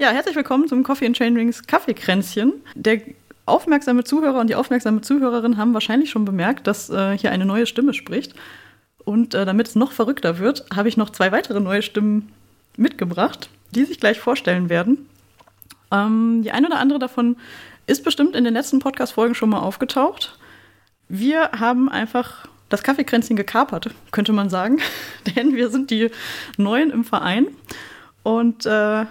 Ja, herzlich willkommen zum Coffee and Chain Rings Kaffeekränzchen. Der aufmerksame Zuhörer und die aufmerksame Zuhörerin haben wahrscheinlich schon bemerkt, dass äh, hier eine neue Stimme spricht. Und äh, damit es noch verrückter wird, habe ich noch zwei weitere neue Stimmen mitgebracht, die sich gleich vorstellen werden. Ähm, die eine oder andere davon ist bestimmt in den letzten Podcast-Folgen schon mal aufgetaucht. Wir haben einfach das Kaffeekränzchen gekapert, könnte man sagen. Denn wir sind die Neuen im Verein. Und äh,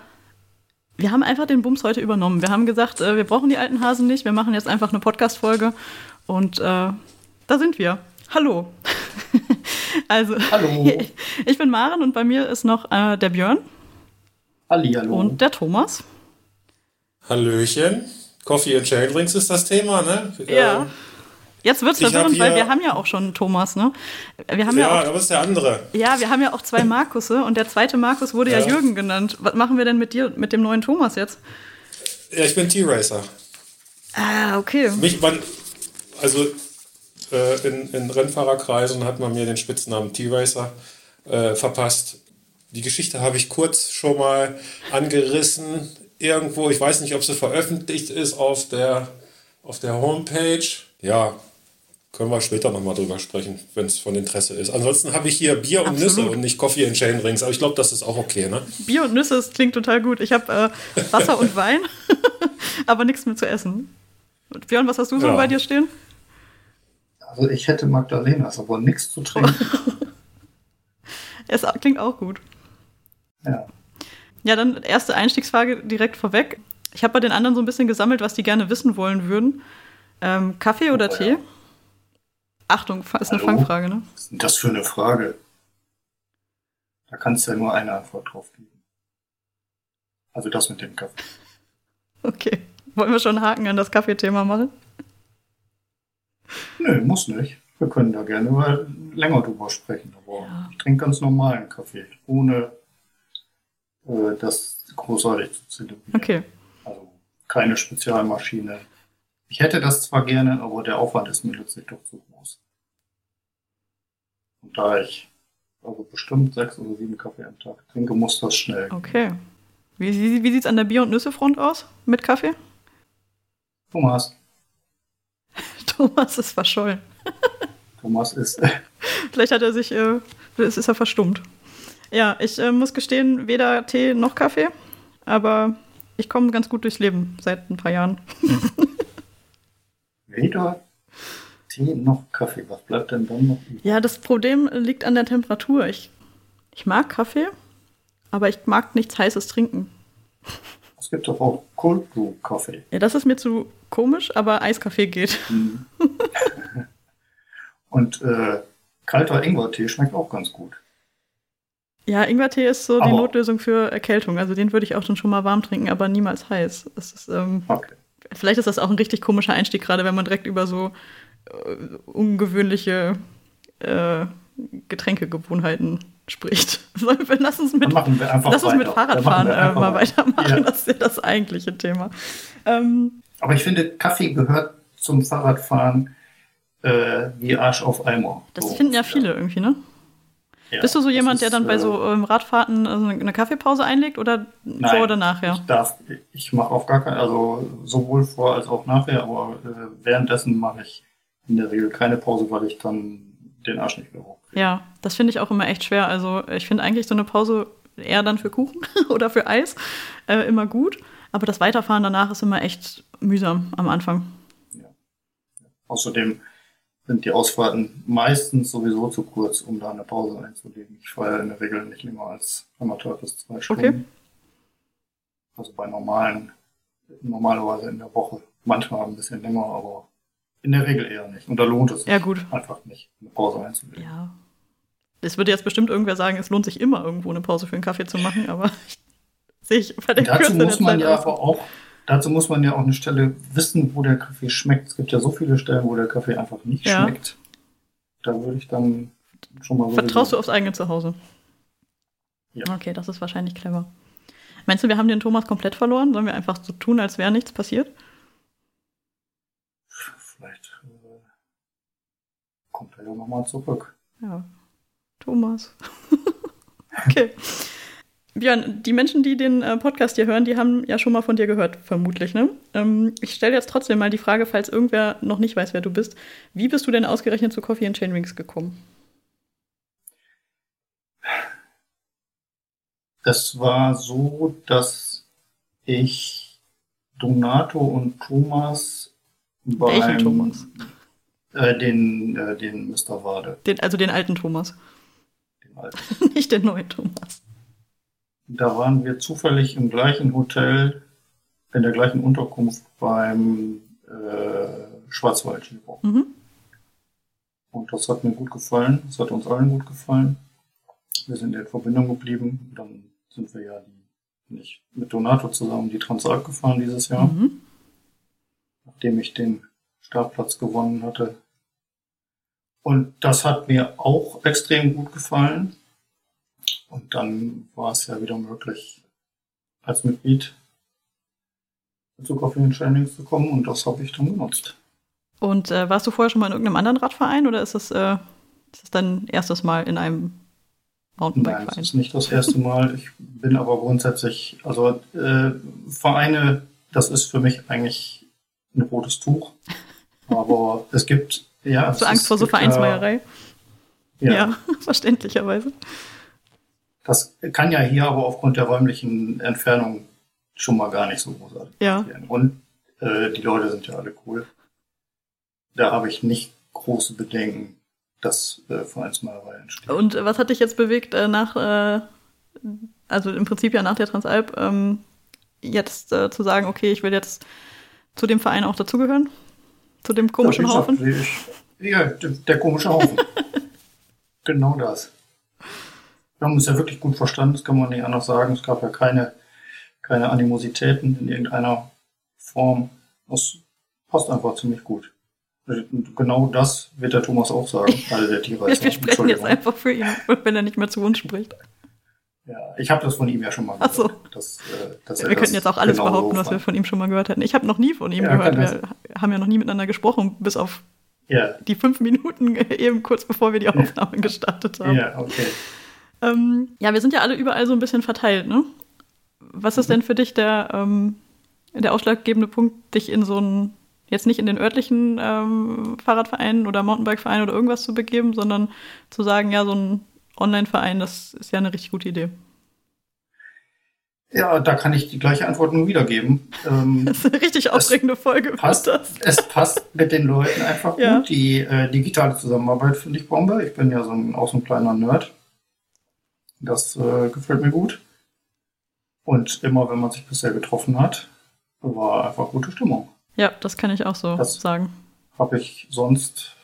wir haben einfach den Bums heute übernommen. Wir haben gesagt, äh, wir brauchen die alten Hasen nicht. Wir machen jetzt einfach eine Podcast-Folge. Und äh, da sind wir. Hallo. also, Hallo. ich bin Maren und bei mir ist noch äh, der Björn. Hallihallo. Und der Thomas. Hallöchen. Coffee and Chain Drinks ist das Thema, ne? Ja. Jetzt wird es verwirrend, weil wir haben ja auch schon Thomas, ne? Wir haben Ja, ja, auch, aber ist der andere. ja, wir haben ja auch zwei Markusse und der zweite Markus wurde ja. Ja. Jürgen genannt. Was machen wir denn mit dir, mit dem neuen Thomas jetzt? Ja, ich bin T-Racer. Ah, okay. Mich, man, also äh, in, in Rennfahrerkreisen hat man mir den Spitznamen T-Racer äh, verpasst. Die Geschichte habe ich kurz schon mal angerissen. Irgendwo, ich weiß nicht, ob sie veröffentlicht ist auf der, auf der Homepage. Ja, können wir später nochmal drüber sprechen, wenn es von Interesse ist. Ansonsten habe ich hier Bier und Absolut. Nüsse und nicht Coffee and Chain Rings. Aber ich glaube, das ist auch okay, ne? Bier und Nüsse, das klingt total gut. Ich habe äh, Wasser und Wein, aber nichts mehr zu essen. Und Björn, was hast du so Ja. bei dir stehen? Also ich hätte Magdalenas, aber nichts zu trinken. Es klingt auch gut. Ja. Ja, dann erste Einstiegsfrage direkt vorweg. Ich habe bei den anderen so ein bisschen gesammelt, was die gerne wissen wollen würden. Ähm, Kaffee oder Oh, Tee? ja. Achtung, ist eine Hallo? Fangfrage, ne? Was ist denn das für eine Frage? Da kannst du ja nur eine Antwort drauf geben. Also das mit dem Kaffee. Okay. Wollen wir schon einen Haken an das Kaffeethema machen? Nö, muss nicht. Wir können da gerne mal länger drüber sprechen. Aber Ja. ich trinke ganz normalen Kaffee, ohne äh, das großartig zu zelebrieren. Okay. Also keine Spezialmaschine. Ich hätte das zwar gerne, aber der Aufwand ist mir letztlich doch zu groß. Und da ich also bestimmt sechs oder sieben Kaffee am Tag trinke, muss das schnell. gehen. Okay. Wie, wie, wie sieht es an der Bier- und Nüssefront aus mit Kaffee? Thomas, Thomas ist verschollen. Thomas ist Vielleicht hat er sich, äh, es ist er verstummt. Ja, ich äh, muss gestehen, weder Tee noch Kaffee, aber ich komme ganz gut durchs Leben seit ein paar Jahren. Weder Tee noch Kaffee. Was bleibt denn dann noch übrig? Ja, das Problem liegt an der Temperatur. Ich, ich mag Kaffee, aber ich mag nichts Heißes trinken. Es gibt doch auch Cold Brew Kaffee. Ja, das ist mir zu komisch, aber Eiskaffee geht. Mhm. Und äh, kalter Ingwertee schmeckt auch ganz gut. Ja, Ingwertee ist so die Aber- Notlösung für Erkältung. Also den würde ich auch dann schon mal warm trinken, aber niemals heiß. Das ist, ähm, Okay. Vielleicht ist das auch ein richtig komischer Einstieg, gerade wenn man direkt über so äh, ungewöhnliche äh, Getränkegewohnheiten spricht. Wir, lass uns mit, lass uns mit Fahrradfahren äh, mal weiter. weitermachen. Ja. Das ist ja das eigentliche Thema. Ähm, Aber ich finde, Kaffee gehört zum Fahrradfahren äh, wie Arsch auf Eimer. das So. finden ja viele irgendwie, ne? Ja, Bist du so jemand, ist, der dann bei äh, so ähm, Radfahrten also eine Kaffeepause einlegt oder Nein. vor oder nachher? Ich darf, ich mache auf gar keinen, also sowohl vor als auch nachher, aber äh, währenddessen mache ich in der Regel keine Pause, weil ich dann den Arsch nicht mehr hochkriege. Ja, das finde ich auch immer echt schwer. Also ich finde eigentlich so eine Pause eher dann für Kuchen oder für Eis äh, immer gut. Aber das Weiterfahren danach ist immer echt mühsam am Anfang. Außerdem sind die Ausfahrten meistens sowieso zu kurz, um da eine Pause einzulegen. Ich fahre in der Regel nicht länger als anderthalb bis zwei Stunden. Okay. Also bei normalen, normalerweise in der Woche. Manchmal ein bisschen länger, aber in der Regel eher nicht. Und da lohnt es sich Ja, einfach nicht, eine Pause einzulegen. Ja. Es würde jetzt bestimmt irgendwer sagen, es lohnt sich immer irgendwo eine Pause für einen Kaffee zu machen, aber sehe ich bei der Dazu muss man ja aber auch, dazu muss man ja auch eine Stelle wissen, wo der Kaffee schmeckt. Es gibt ja so viele Stellen, wo der Kaffee einfach nicht Ja. schmeckt. Da würde ich dann schon mal. Vertraust du aufs eigene Zuhause? Ja. Okay, das ist wahrscheinlich clever. Meinst du, wir haben den Thomas komplett verloren? Sollen wir einfach so tun, als wäre nichts passiert? Vielleicht äh, kommt er ja nochmal zurück. Ja. Thomas. okay. Björn, die Menschen, die den äh, Podcast hier hören, die haben ja schon mal von dir gehört, vermutlich. Ne? Ähm, ich stelle jetzt trotzdem mal die Frage, falls irgendwer noch nicht weiß, wer du bist. Wie bist du denn ausgerechnet zu Coffee and Chainrings gekommen? Es war so, dass ich Donato und Thomas beim, Welchen Thomas? Äh, den, äh, den Mr. Wade. Den, also den alten Thomas. Den alten. Nicht den neuen Thomas. Da waren wir zufällig im gleichen Hotel, in der gleichen Unterkunft beim äh, Schwarzwald-Skibock. Mhm. Und das hat mir gut gefallen. Das hat uns allen gut gefallen. Wir sind in Verbindung geblieben. Dann sind wir ja die, nicht mit Donato zusammen die Transalp gefahren dieses Jahr, Mhm. nachdem ich den Startplatz gewonnen hatte. Und das hat mir auch extrem gut gefallen. Und dann war es ja wieder möglich, als Mitglied zu Coffee and Trainings zu kommen und das habe ich dann genutzt. Und äh, warst du vorher schon mal in irgendeinem anderen Radverein oder ist das, äh, ist das dein erstes Mal in einem Nein, das Mountainbike-Verein? ist nicht das erste Mal. Ich bin aber grundsätzlich, also äh, Vereine, das ist für mich eigentlich ein rotes Tuch. Aber es gibt, ja. Hast du Angst ist- vor so ja- Vereinsmeierei? Ja, Ja, verständlicherweise. Das kann ja hier aber aufgrund der räumlichen Entfernung schon mal gar nicht so großartig Ja. passieren. Und äh, die Leute sind ja alle cool. Da habe ich nicht große Bedenken, dass äh, Vereinsmeierei entsteht. Und äh, was hat dich jetzt bewegt, äh, nach, äh, also im Prinzip ja nach der Transalp, ähm, jetzt äh, zu sagen, okay, ich will jetzt zu dem Verein auch dazugehören? Zu dem komischen ja, gesagt, Haufen? Ich, ja, der komische Haufen. genau das. Wir haben uns ja wirklich gut verstanden, das kann man nicht anders sagen. Es gab ja keine, keine Animositäten in irgendeiner Form. Das passt einfach ziemlich gut. Und genau das wird der Thomas auch sagen, also der Tierreiser. Wir, wir sprechen jetzt einfach für ihn, wenn er nicht mehr zu uns spricht. Ja, ich habe das von ihm ja schon mal Ach so. Dass, äh, dass wir könnten jetzt auch alles genauso behaupten, was wir von ihm schon mal gehört hätten. Ich habe noch nie von ihm Ja, gehört. Wir haben ja noch nie miteinander gesprochen, bis auf Ja, die fünf Minuten eben kurz bevor wir die Aufnahme gestartet haben. ja, okay. Ähm, ja, wir sind ja alle überall so ein bisschen verteilt, ne? Was ist denn für dich der, ähm, der ausschlaggebende Punkt, dich in so einen, jetzt nicht in den örtlichen ähm, Fahrradverein oder Mountainbike-Verein oder irgendwas zu begeben, sondern zu sagen, ja, so ein Online-Verein, das ist ja eine richtig gute Idee. Ja, da kann ich die gleiche Antwort nur wiedergeben. Ähm, Das ist eine richtig aufregende Folge. passt, Das. es passt mit den Leuten einfach Ja. gut. Die äh, digitale Zusammenarbeit finde ich Bombe. Ich bin ja so ein, auch so ein kleiner Nerd. Das äh, gefällt mir gut. Und immer, wenn man sich bisher getroffen hat, war einfach gute Stimmung. Ja, das kann ich auch so Das- sagen. Habe ich sonst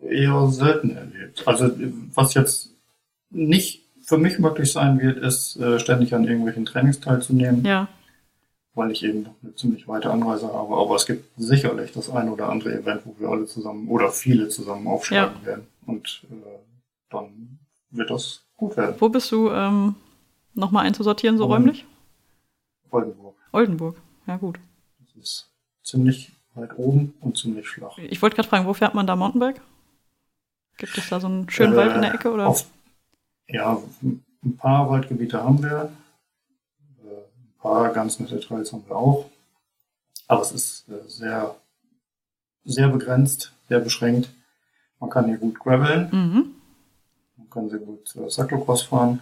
eher selten erlebt. Also was jetzt nicht für mich möglich sein wird, ist äh, ständig an irgendwelchen Trainings teilzunehmen. Ja, weil ich eben eine ziemlich weite Anreise habe. Aber es gibt sicherlich das ein oder andere Event, wo wir alle zusammen oder viele zusammen aufschlagen werden. Und äh, dann wird das werden. wo bist du ähm, nochmal einzusortieren, so Ähm, räumlich? Oldenburg. Oldenburg. Ja, gut. Das ist ziemlich weit oben und ziemlich flach. Ich wollte gerade fragen, wo fährt man da Mountainbike? Gibt es da so einen schönen Äh, Wald in der Ecke? Oder? Auf, ja, ein paar Waldgebiete haben wir. Äh, Ein paar ganz nette Trails haben wir auch. Aber es ist äh, sehr, sehr begrenzt, sehr beschränkt. Man kann hier gut graveln. Mhm. Kann sehr gut äh, Cyclocross fahren.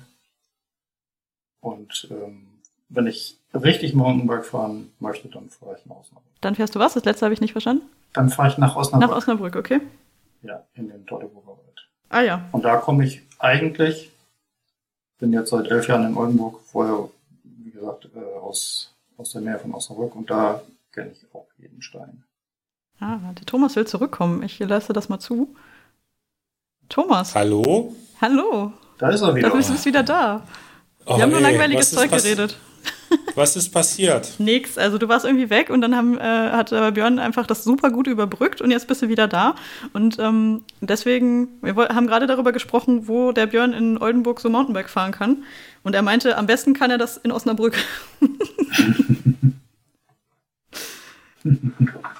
Und ähm, wenn ich richtig Mountainbike fahren möchte, dann fahre ich nach Osnabrück. Dann fährst du was? Das letzte habe ich nicht verstanden. Dann fahre ich nach Osnabrück. Nach Osnabrück, okay. Ja, in den Teutoburger Wald. Ah ja. Und da komme ich eigentlich, bin jetzt seit elf Jahren in Oldenburg, vorher, wie gesagt, äh, aus, aus der Nähe von Osnabrück und da kenne ich auch jeden Stein. Ah, der Thomas will zurückkommen. Ich lasse das mal zu. Thomas, Hallo? Hallo. Da ist er wieder. Da bist du bist wieder da. Oh, Wir haben nur ey, langweiliges Zeug geredet. Was ist passiert? Nix. Also du warst irgendwie weg und dann haben, äh, hat äh, Björn einfach das super gut überbrückt und jetzt bist du wieder da. Und ähm, deswegen, wir haben gerade darüber gesprochen, wo der Björn in Oldenburg so Mountainbike fahren kann. Und er meinte, am besten kann er das in Osnabrück.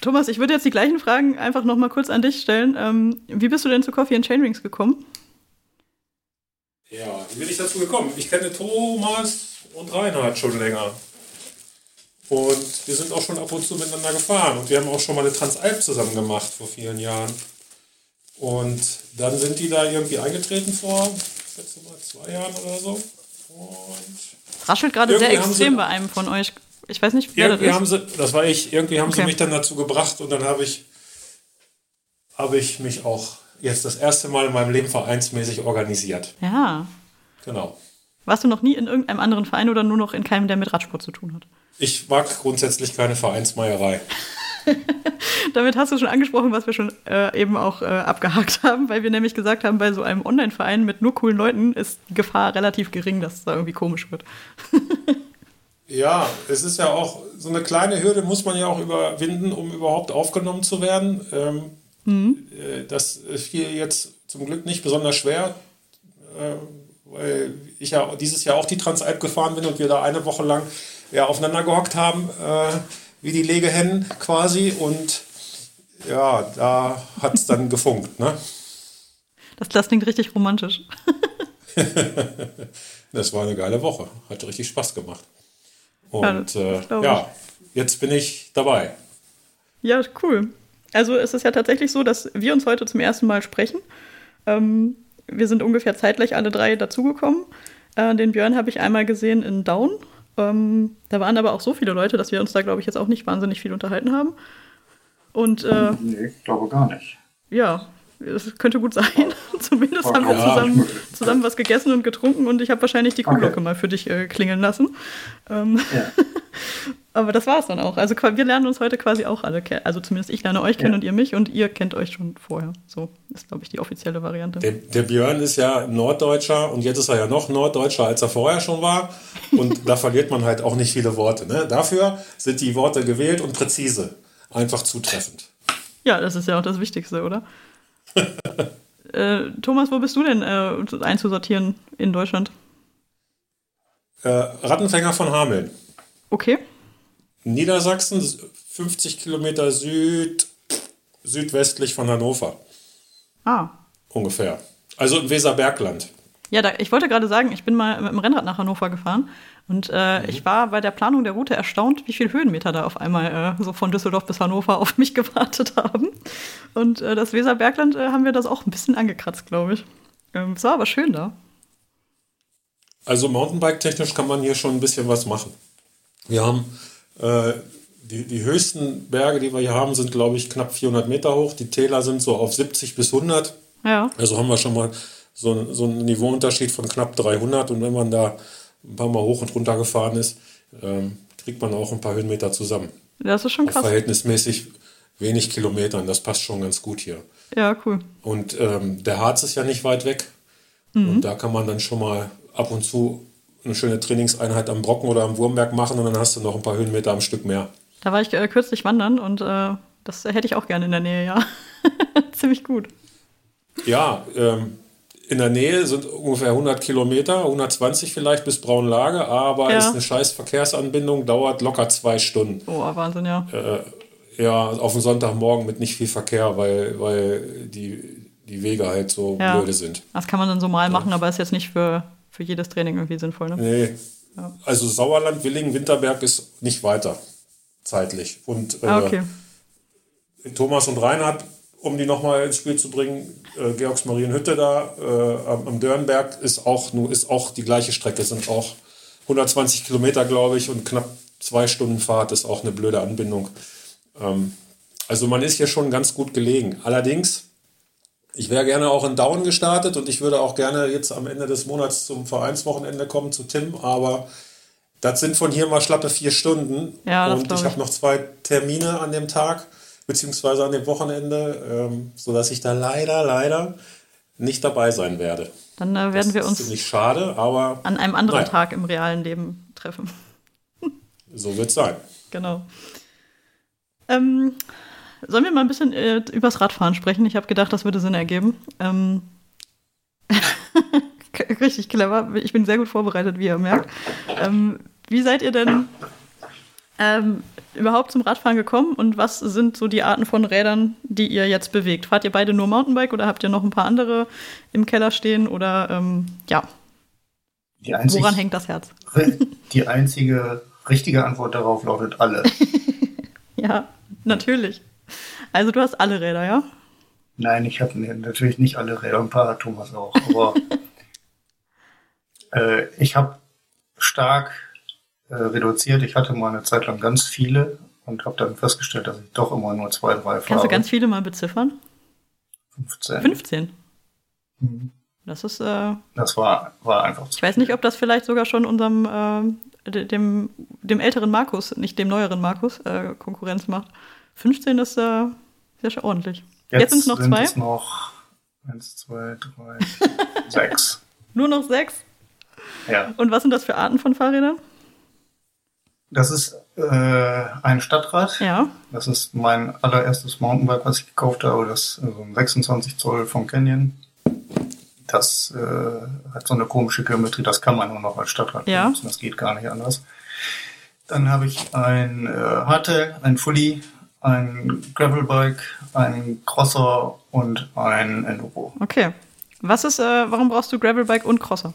Thomas, ich würde jetzt die gleichen Fragen einfach noch mal kurz an dich stellen. Ähm, wie bist du denn zu Coffee and Chainrings gekommen? Ja, wie bin ich dazu gekommen? Ich kenne Thomas und Reinhard schon länger. Und wir sind auch schon ab und zu miteinander gefahren. Und wir haben auch schon mal eine Transalp zusammen gemacht vor vielen Jahren. Und dann sind die da irgendwie eingetreten vor, letzte Mal zwei Jahren oder so. Und Raschelt gerade sehr extrem bei einem von euch. Ich weiß nicht, wer irgendwie das haben ist. sie, das war ich, irgendwie haben sie Okay. mich dann dazu gebracht und dann habe ich, habe ich mich auch jetzt das erste Mal in meinem Leben vereinsmäßig organisiert. Ja. Genau. Warst du noch nie in irgendeinem anderen Verein oder nur noch in keinem, der mit Radsport zu tun hat? Ich mag grundsätzlich keine Vereinsmeierei. Damit hast du schon angesprochen, was wir schon äh, eben auch äh, abgehakt haben, weil wir nämlich gesagt haben, bei so einem Online-Verein mit nur coolen Leuten ist die Gefahr relativ gering, dass es da irgendwie komisch wird. Ja, es ist ja auch so eine kleine Hürde, muss man ja auch überwinden, um überhaupt aufgenommen zu werden. Ähm, äh, Das fiel jetzt zum Glück nicht besonders schwer, äh, weil ich ja dieses Jahr auch die Transalp gefahren bin und wir da eine Woche lang ja, aufeinander gehockt haben, äh, wie die Legehennen quasi. Und ja, da hat es dann gefunkt. Ne? Das, das klingt richtig romantisch. Das war eine geile Woche. Hat richtig Spaß gemacht. Ja, Und äh, glaub ja, jetzt bin ich dabei. Ja, cool. Also es ist ja tatsächlich so, dass wir uns heute zum ersten Mal sprechen. Ähm, wir sind ungefähr zeitgleich alle drei dazugekommen. Äh, den Björn habe ich einmal gesehen in Down. Ähm, da waren aber auch so viele Leute, dass wir uns da, glaube ich, jetzt auch nicht wahnsinnig viel unterhalten haben. Und äh, Nee, ich glaube gar nicht. ja, es könnte gut sein. Zumindest haben wir zusammen, zusammen was gegessen und getrunken und ich habe wahrscheinlich die Kuhglocke Okay. mal für dich äh, klingeln lassen. Ähm, Ja. aber das war es dann auch. Also wir lernen uns heute quasi auch alle kennen. Also zumindest ich lerne euch kennen Ja. und ihr mich und ihr kennt euch schon vorher. So ist, glaube ich, die offizielle Variante. Der, der Björn ist ja Norddeutscher und jetzt ist er ja noch Norddeutscher, als er vorher schon war. Und da verliert man halt auch nicht viele Worte. Ne? Dafür sind die Worte gewählt und präzise. Einfach zutreffend. Ja, das ist ja auch das Wichtigste, oder? Äh, Thomas, wo bist du denn äh, einzusortieren in Deutschland? Äh, Rattenfänger von Hameln. Okay. Niedersachsen, 50 Kilometer Süd, südwestlich von Hannover. Ah. Ungefähr. Also im Weserbergland. Ja, da, ich wollte gerade sagen, ich bin mal mit dem Rennrad nach Hannover gefahren und äh, ich war bei der Planung der Route erstaunt, wie viel Höhenmeter da auf einmal äh, so von Düsseldorf bis Hannover auf mich gewartet haben. Und äh, das Weserbergland äh, haben wir das auch ein bisschen angekratzt, glaube ich. Ähm, es war aber schön da. Also Mountainbike-technisch kann man hier schon ein bisschen was machen. Wir haben äh, die, die höchsten Berge, die wir hier haben, sind, glaube ich, knapp 400 Meter hoch. Die Täler sind so auf 70 bis 100. Ja. Also haben wir schon mal so, so einen Niveauunterschied von knapp 300. Und wenn man da ein paar Mal hoch und runter gefahren ist, ähm, kriegt man auch ein paar Höhenmeter zusammen. Das ist schon Auf krass. verhältnismäßig wenig Kilometern. Das passt schon ganz gut hier. Ja, cool. Und ähm, der Harz ist ja nicht weit weg. Und da kann man dann schon mal ab und zu eine schöne Trainingseinheit am Brocken oder am Wurmberg machen und dann hast du noch ein paar Höhenmeter am Stück mehr. Da war ich äh, kürzlich wandern und äh, das hätte ich auch gerne in der Nähe, ja. Ziemlich gut. Ja, ähm, in der Nähe sind ungefähr 100 Kilometer, 120 vielleicht bis Braunlage, aber Ja. ist eine scheiß Verkehrsanbindung, dauert locker zwei Stunden. Oh, Wahnsinn, ja. Ja, auf den Sonntagmorgen mit nicht viel Verkehr, weil, weil die, die Wege halt so Ja. blöde sind. Das kann man dann so mal machen, aber ist jetzt nicht für, für jedes Training irgendwie sinnvoll, ne? Nee. Also Sauerland, Willingen, Winterberg ist nicht weiter zeitlich. Und äh, Ah, okay. Thomas und Reinhard, um die nochmal ins Spiel zu bringen, äh, Georgsmarienhütte da äh, am, Dörnberg ist auch, nur, ist auch die gleiche Strecke, sind auch 120 Kilometer, glaube ich, und knapp zwei Stunden Fahrt ist auch eine blöde Anbindung. Ähm, also man ist hier schon ganz gut gelegen. Allerdings, ich wäre gerne auch in Down gestartet und ich würde auch gerne jetzt am Ende des Monats zum Vereinswochenende kommen zu Tim, aber das sind von hier mal schlappe vier Stunden. Ja, und ich. habe noch zwei Termine an dem Tag, beziehungsweise an dem Wochenende, ähm, sodass ich da leider, leider nicht dabei sein werde. Dann äh, werden wir das uns ist ziemlich schade, aber an einem anderen Naja. Tag im realen Leben treffen. so wird es sein. Genau. Ähm, sollen wir mal ein bisschen äh, übers Radfahren sprechen? Ich habe gedacht, das würde Sinn ergeben. Ähm, richtig clever. Ich bin sehr gut vorbereitet, wie ihr merkt. Ähm, wie seid ihr denn ähm, überhaupt zum Radfahren gekommen und was sind so die Arten von Rädern, die ihr jetzt bewegt? Fahrt ihr beide nur Mountainbike oder habt ihr noch ein paar andere im Keller stehen? Oder ähm, ja, Die einzig, Woran hängt das Herz? Die einzige richtige Antwort darauf lautet alle. Ja, natürlich. Also du hast alle Räder, ja? Nein, ich habe natürlich nicht alle Räder, ein paar hat Thomas auch, aber äh, ich habe stark äh, reduziert. Ich hatte mal eine Zeit lang ganz viele und habe dann festgestellt, dass ich doch immer nur zwei, drei fahre. Kannst du ganz viele mal beziffern? 15. 15. Mhm. Das ist. Äh, Das war, war einfach zu ich weiß nicht, ob das vielleicht sogar schon unserem äh, de- dem, dem älteren Markus, nicht dem neueren Markus, äh, Konkurrenz macht. 15 ist äh, sehr schön ordentlich. Jetzt, sind es noch zwei. es noch eins, zwei, drei, sechs. Nur noch sechs. Ja. Und was sind das für Arten von Fahrrädern? Das ist äh, ein Stadtrad. Ja. Das ist mein allererstes Mountainbike, was ich gekauft habe. Das ist so ein 26 Zoll von Canyon. Das äh, hat so eine komische Geometrie, das kann man nur noch als Stadtrad Ja. benutzen. Das geht gar nicht anders. Dann habe ich ein äh, Hardtail, ein Fully, ein Gravelbike, ein Crosser und ein Enduro. Okay. Was ist, äh, warum brauchst du Gravelbike und Crosser?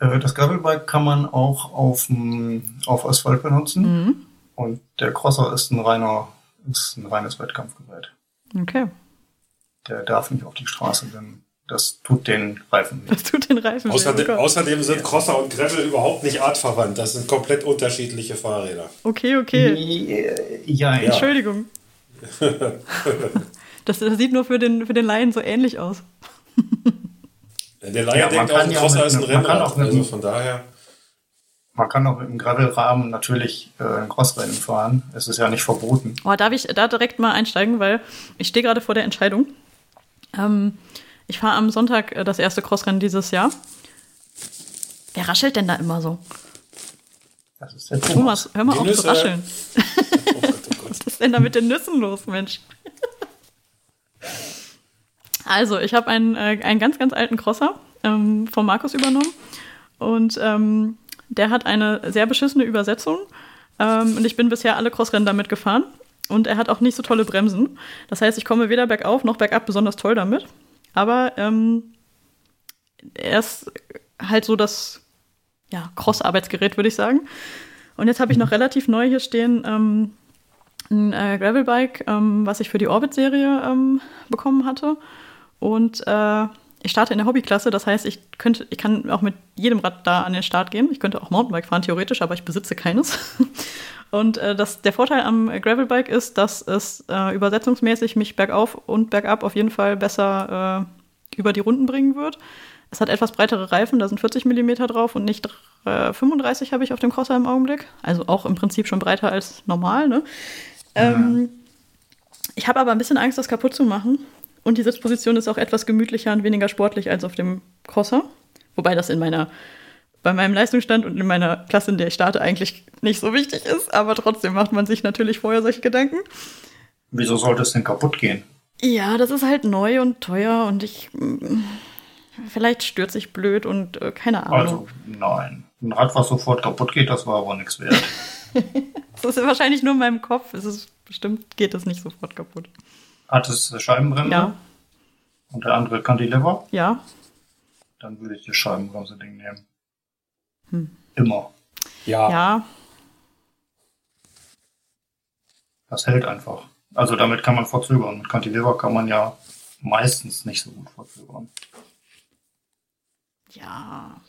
Äh, das Gravelbike kann man auch auf, auf Asphalt benutzen. Mhm. Und der Crosser ist ein reiner, ist ein reines Wettkampfgerät. Okay. Der darf nicht auf die Straße, denn das tut den Reifen nicht. Das tut den Reifen weh. Außerdem, Oh Gott. außerdem sind Crosser und Gravel überhaupt nicht artverwandt. Das sind komplett unterschiedliche Fahrräder. Okay, okay. Äh, Ja, ja. Entschuldigung. Das, das sieht nur für den, für den Laien so ähnlich aus. Der Laie Ja, man denkt auch, kann ein ja Crosser mit ist ein einem- man kann Rennrad. auch mit Also einem- von daher. Man kann auch mit dem Gravelrahmen natürlich äh, ein Crossrennen fahren. Es ist ja nicht verboten. Oh, darf ich da direkt mal einsteigen, weil ich stehe gerade vor der Entscheidung. Ähm, ich fahre am Sonntag äh, das erste Crossrennen dieses Jahr. Wer raschelt denn da immer so? Das ist der Thomas, hör mal Die auf Nüsse. zu rascheln. Oh Gott, oh Gott. Was ist denn da mit den Nüssen los, Mensch? Also, ich habe einen, äh, einen ganz, ganz alten Crosser ähm, von Markus übernommen. Und ähm, der hat eine sehr beschissene Übersetzung. Ähm, und ich bin bisher alle Crossrennen damit gefahren. Und er hat auch nicht so tolle Bremsen. Das heißt, ich komme weder bergauf noch bergab besonders toll damit. Aber ähm, er ist halt so das ja, Cross-Arbeitsgerät, würde ich sagen. Und jetzt habe ich noch relativ neu hier stehen ähm, ein äh, Gravelbike, ähm, was ich für die Orbit-Serie ähm, bekommen hatte. Und äh, ich starte in der Hobbyklasse, das heißt, ich könnte, ich kann auch mit jedem Rad da an den Start gehen. Ich könnte auch Mountainbike fahren, theoretisch, aber ich besitze keines. Und äh, das, der Vorteil am Gravelbike ist, dass es äh, übersetzungsmäßig mich bergauf und bergab auf jeden Fall besser äh, über die Runden bringen wird. Es hat etwas breitere Reifen, da sind 40 mm drauf und nicht äh, 35 habe ich auf dem Crosser im Augenblick. Also auch im Prinzip schon breiter als normal. Ne? Ähm, ich habe aber ein bisschen Angst, das kaputt zu machen. Und die Sitzposition ist auch etwas gemütlicher und weniger sportlich als auf dem Crosser. Wobei das in meiner, bei meinem Leistungsstand und in meiner Klasse, in der ich starte, eigentlich nicht so wichtig ist. Aber trotzdem macht man sich natürlich vorher solche Gedanken. Wieso sollte es denn kaputt gehen? Ja, das ist halt neu und teuer und ich. Vielleicht stürze ich blöd und äh, keine Ahnung. Also, nein. Ein Rad, was sofort kaputt geht, das war aber nichts wert. Das ist wahrscheinlich nur in meinem Kopf. Es ist bestimmt geht es nicht sofort kaputt. Hat es Scheibenbremse Ja, und der andere Cantilever? ja. Dann würde ich das Scheibenbremse-Ding nehmen. Hm. Immer. Ja. Ja, Das hält einfach. Also damit kann man verzögern. Mit Cantilever kann man ja meistens nicht so gut verzögern. ja.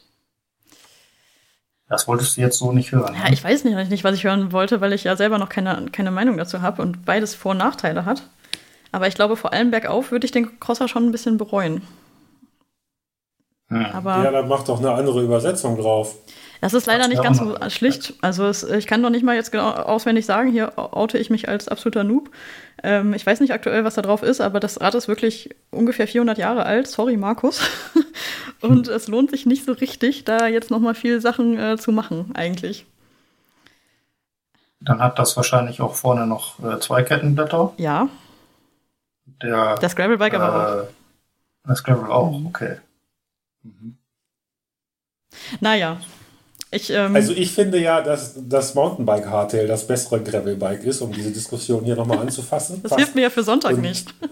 Das wolltest du jetzt so nicht hören. Ja, ne? ich weiß nicht, nicht, was ich hören wollte, weil ich ja selber noch keine, keine Meinung dazu habe und beides Vor- und Nachteile hat. Aber ich glaube, vor allem bergauf würde ich den Crosser schon ein bisschen bereuen. Hm. Aber Ja, dann mach doch eine andere Übersetzung drauf. das ist leider Das nicht ganz so schlicht. Also es, ich kann doch nicht mal jetzt genau auswendig sagen, hier oute ich mich als absoluter Noob. Ähm, ich weiß nicht aktuell, was da drauf ist, aber das Rad ist wirklich ungefähr 400 Jahre alt. Sorry, Markus. und es lohnt sich nicht so richtig, da jetzt noch mal viel Sachen äh, zu machen, eigentlich. Dann hat das wahrscheinlich auch vorne noch äh, zwei Kettenblätter. Ja, Der, das Gravelbike aber auch. äh, Das Gravel auch, Mhm. okay. Mhm. Naja. Ich, ähm, Also ich finde ja, dass das Mountainbike Hardtail das bessere Gravelbike ist, um diese Diskussion hier nochmal anzufassen. das hilft mir ja für Sonntag Und- nicht.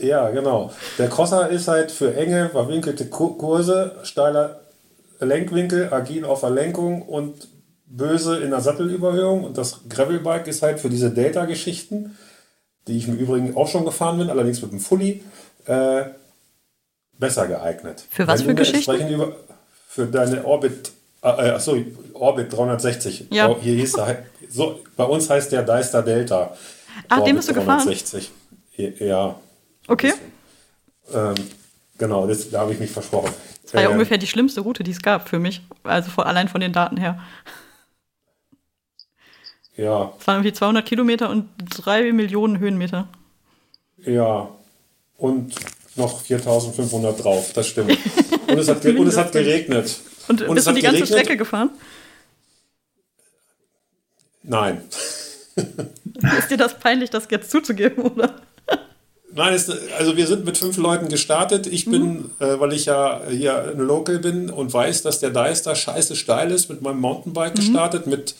Ja, genau. Der Crosser ist halt für enge, verwinkelte Kurse, steiler Lenkwinkel, agil auf der Lenkung und böse in der Sattelüberhöhung. Und das Gravelbike ist halt für diese Delta-Geschichten, die ich im Übrigen auch schon gefahren bin, allerdings mit dem Fully, äh, besser geeignet. Für was für Geschichten? Über, für deine Orbit, äh, achso, Orbit 360. Ja. Oh, hier hieß er, so, bei uns heißt der Deister Delta. Ach, Orbit den bist du 360. gefahren? Ja. Okay. Ähm, genau, das, da habe ich mich versprochen. Das war ja äh, ungefähr die schlimmste Route, die es gab für mich. Also vor, allein von den Daten her. Ja. Es waren irgendwie 200 Kilometer und drei Millionen Höhenmeter. Ja. Und noch 4500 drauf, das stimmt. Und es hat, und es hat geregnet. Und, und bist du die ganze geregnet. Strecke gefahren? Nein. Ist dir das peinlich, das jetzt zuzugeben, oder? Nein, es, also wir sind mit fünf Leuten gestartet. Ich bin, mhm. äh, weil ich ja hier ein Local bin und weiß, dass der Deister scheiße steil ist, mit meinem Mountainbike mhm. gestartet, mit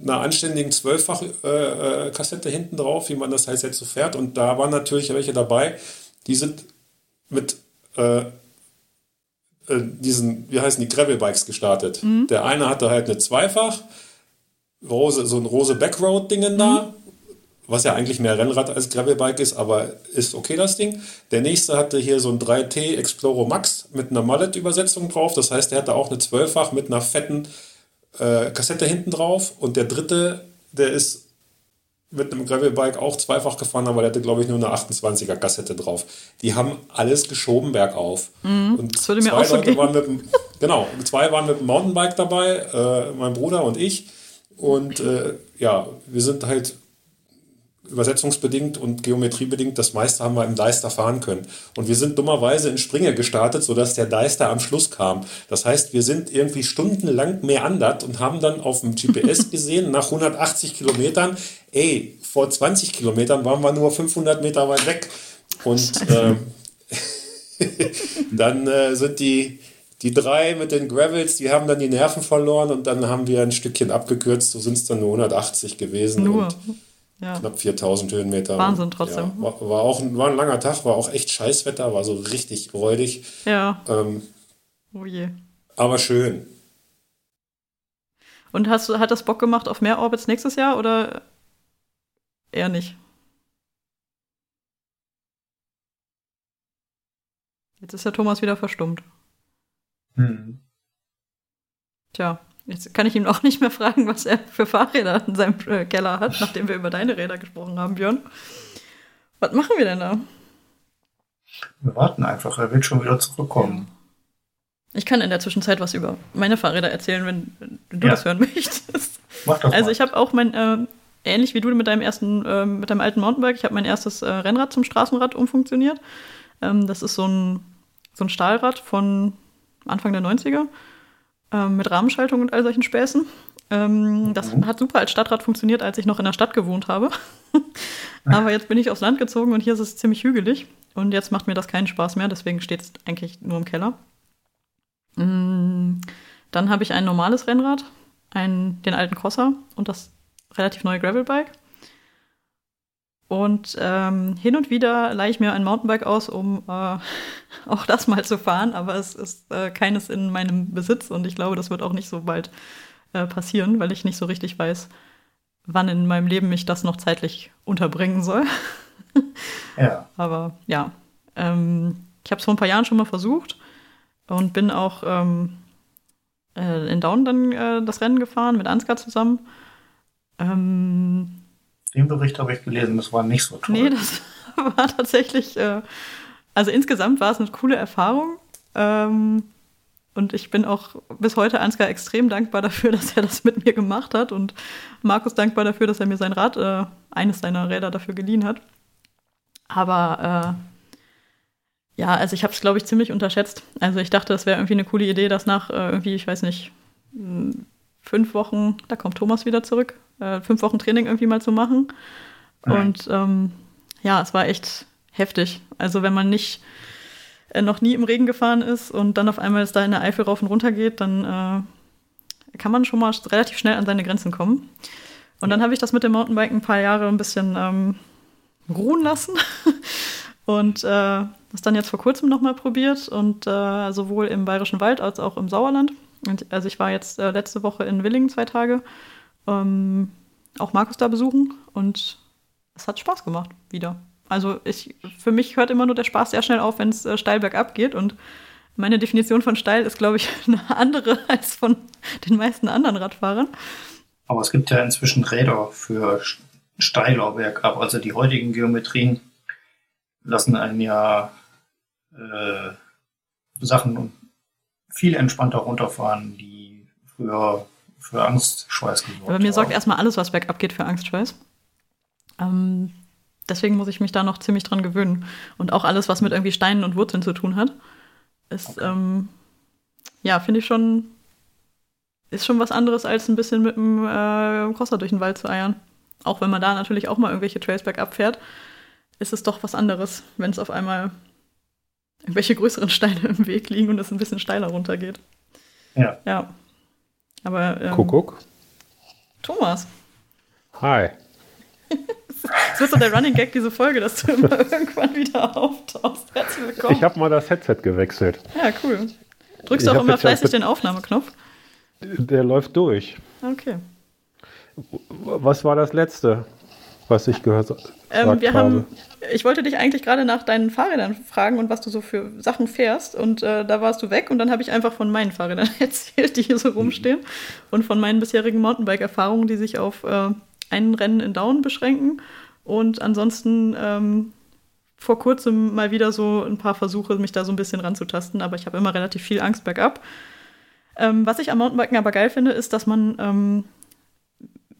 einer anständigen Zwölffach-Kassette äh, äh, hinten drauf, wie man das heißt jetzt so fährt. Und da waren natürlich welche dabei, die sind mit äh, äh, diesen, wie heißen die, Gravelbikes gestartet. Mhm. Der eine hatte halt eine Zweifach, Rose, so ein Rose Backroad-Dingen da, mhm. was ja eigentlich mehr Rennrad als Gravelbike ist, aber ist okay das Ding. Der nächste hatte hier so ein 3T Explorer Max mit einer Mallet-Übersetzung drauf. Das heißt, der hatte auch eine Zwölffach mit einer fetten äh, Kassette hinten drauf. Und der dritte, der ist mit einem Gravelbike auch zweifach gefahren, aber der hatte, glaube ich, nur eine 28er Kassette drauf. Die haben alles geschoben bergauf. Mhm, und das würde mir auch so Leute gehen. waren mit dem, genau, zwei waren mit dem Mountainbike dabei, äh, mein Bruder und ich. Und äh, ja, wir sind halt übersetzungsbedingt und geometriebedingt, das meiste haben wir im Deister fahren können. Und wir sind dummerweise in Springe gestartet, sodass der Deister am Schluss kam. Das heißt, wir sind irgendwie stundenlang meandert und haben dann auf dem GPS gesehen, nach 180 Kilometern, ey, vor 20 Kilometern waren wir nur 500 Meter weit weg. Und äh, dann äh, sind die, die drei mit den Gravels, die haben dann die Nerven verloren und dann haben wir ein Stückchen abgekürzt, so sind es dann nur 180 gewesen. Nur. Und ja. Knapp 4000 Höhenmeter. Wahnsinn trotzdem. Ja, war, war, auch war ein langer Tag, war auch echt Scheißwetter, war so richtig räudig. Ja. Ähm, oh je. Aber schön. Und hast hat das Bock gemacht auf mehr Orbits nächstes Jahr oder eher nicht? Jetzt ist der Thomas wieder verstummt. Hm. Tja, Jetzt kann ich ihn auch nicht mehr fragen, was er für Fahrräder in seinem äh, Keller hat, nachdem wir über deine Räder gesprochen haben, Björn. Was machen wir denn da? Wir warten einfach, er wird schon wieder zurückkommen. Ich kann in der Zwischenzeit was über meine Fahrräder erzählen, wenn, wenn du ja. das hören möchtest. Mach das also mal. ich habe auch mein, äh, ähnlich wie du mit deinem ersten, äh, mit deinem alten Mountainbike, ich habe mein erstes äh, Rennrad zum Straßenrad umfunktioniert. Ähm, das ist so ein, so ein Stahlrad von Anfang der 90er ähm, mit Rahmenschaltung und all solchen Späßen. Ähm, das mhm. hat super als Stadtrad funktioniert, als ich noch in der Stadt gewohnt habe. Aber jetzt bin ich aufs Land gezogen und hier ist es ziemlich hügelig. Und jetzt macht mir das keinen Spaß mehr, deswegen steht es eigentlich nur im Keller. Mm, dann habe ich ein normales Rennrad, einen, den alten Crosser und das relativ neue Gravelbike. Und ähm, hin und wieder leihe ich mir ein Mountainbike aus, um äh, auch das mal zu fahren, aber es ist äh, keines in meinem Besitz und ich glaube, das wird auch nicht so bald äh, passieren, weil ich nicht so richtig weiß, wann in meinem Leben mich das noch zeitlich unterbringen soll. ja. Aber ja, ähm, ich habe es vor ein paar Jahren schon mal versucht und bin auch ähm, äh, in Down dann äh, das Rennen gefahren mit Ansgar zusammen. Ähm, den Bericht habe ich gelesen, das war nicht so toll. Nee, das war tatsächlich, äh, also insgesamt war es eine coole Erfahrung. Ähm, und ich bin auch bis heute Ansgar extrem dankbar dafür, dass er das mit mir gemacht hat. Und Markus dankbar dafür, dass er mir sein Rad, äh, eines seiner Räder dafür geliehen hat. Aber äh, ja, also ich habe es, glaube ich, ziemlich unterschätzt. Also ich dachte, das wäre irgendwie eine coole Idee, dass nach äh, irgendwie, ich weiß nicht, fünf Wochen, da kommt Thomas wieder zurück, äh, fünf Wochen Training irgendwie mal zu machen. Und ähm, ja, es war echt heftig. Also wenn man nicht äh, noch nie im Regen gefahren ist und dann auf einmal es da in der Eifel rauf und runter geht, dann äh, kann man schon mal relativ schnell an seine Grenzen kommen. Und dann habe ich das mit dem Mountainbiken ein paar Jahre ein bisschen ähm, ruhen lassen Und äh, das dann jetzt vor kurzem nochmal probiert und äh, sowohl im Bayerischen Wald als auch im Sauerland. Und, also ich war jetzt äh, letzte Woche in Willingen zwei Tage, ähm, auch Markus da besuchen und es hat Spaß gemacht wieder. Also ich, für mich hört immer nur der Spaß sehr schnell auf, wenn es äh, steil bergab geht und meine Definition von steil ist, glaube ich, eine andere als von den meisten anderen Radfahrern. Aber es gibt ja inzwischen Räder für steiler bergab. Also die heutigen Geometrien lassen einen ja äh, Sachen viel entspannter runterfahren, die früher für Angstschweiß gesorgt. Aber mir sorgt erstmal alles, was bergab geht, für Angstschweiß. Ähm, deswegen muss ich mich da noch ziemlich dran gewöhnen. Und auch alles, was mit irgendwie Steinen und Wurzeln zu tun hat, ist, okay. ähm, ja, finde ich schon, ist schon was anderes, als ein bisschen mit dem äh, Crosser durch den Wald zu eiern. Auch wenn man da natürlich auch mal irgendwelche Trails bergab fährt, ist es doch was anderes, wenn es auf einmal irgendwelche größeren Steine im Weg liegen und es ein bisschen steiler runtergeht. Ja. Ja. Aber. Ähm, Kuckuck. Thomas. Hi. Es wird so der Running Gag, diese Folge, dass du immer irgendwann wieder auftauchst. Herzlich willkommen. Ich habe mal das Headset gewechselt. Ja, cool. Drückst du auch immer fleißig den Aufnahmeknopf? Der läuft durch. Okay. Was war das letzte, was ich gehört ähm, wir habe? Haben, ich wollte dich eigentlich gerade nach deinen Fahrrädern fragen und was du so für Sachen fährst. Und äh, da warst du weg und dann habe ich einfach von meinen Fahrrädern erzählt, die hier so rumstehen. Und von meinen bisherigen Mountainbike-Erfahrungen, die sich auf äh, ein Rennen in Down beschränken. Und ansonsten ähm, vor kurzem mal wieder so ein paar Versuche, mich da so ein bisschen ranzutasten. Aber ich habe immer relativ viel Angst bergab. Ähm, was ich am Mountainbiken aber geil finde, ist, dass man ähm,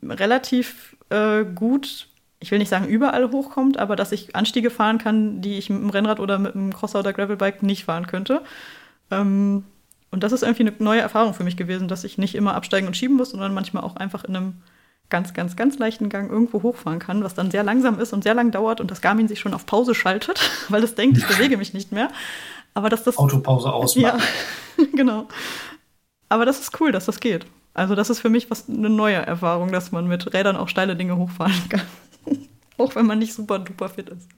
relativ äh, gut, ich will nicht sagen überall hochkommt, aber dass ich Anstiege fahren kann, die ich mit dem Rennrad oder mit dem Crosser oder Gravelbike nicht fahren könnte. Ähm, und das ist irgendwie eine neue Erfahrung für mich gewesen, dass ich nicht immer absteigen und schieben muss, sondern manchmal auch einfach in einem ganz, ganz, ganz leichten Gang irgendwo hochfahren kann, was dann sehr langsam ist und sehr lang dauert und das Garmin sich schon auf Pause schaltet, weil es denkt, ich bewege mich nicht mehr. Aber dass das. Autopause ausmachen. Ja, genau. Aber das ist cool, dass das geht. Also das ist für mich was eine neue Erfahrung, dass man mit Rädern auch steile Dinge hochfahren kann. auch wenn man nicht super duper fit ist.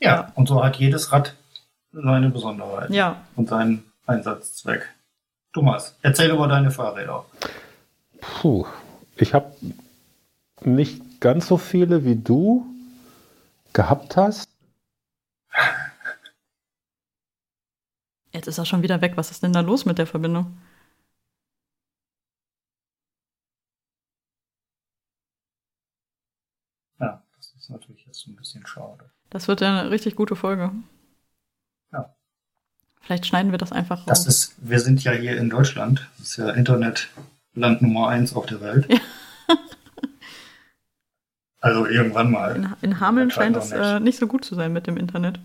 Ja, ja, und so hat jedes Rad seine Besonderheit. Ja. Und seinen Einsatzzweck. Thomas, erzähl über deine Fahrräder. Puh, ich habe nicht ganz so viele wie du gehabt hast. Jetzt ist er schon wieder weg. Was ist denn da los mit der Verbindung? Ja, das ist natürlich jetzt ein bisschen schade. Das wird ja eine richtig gute Folge. Ja. Vielleicht schneiden wir das einfach raus. Das ist, wir sind ja hier in Deutschland. Das ist ja Internetland Nummer eins auf der Welt. Ja. also irgendwann mal. In, in Hameln scheint es äh, nicht so gut zu sein mit dem Internet.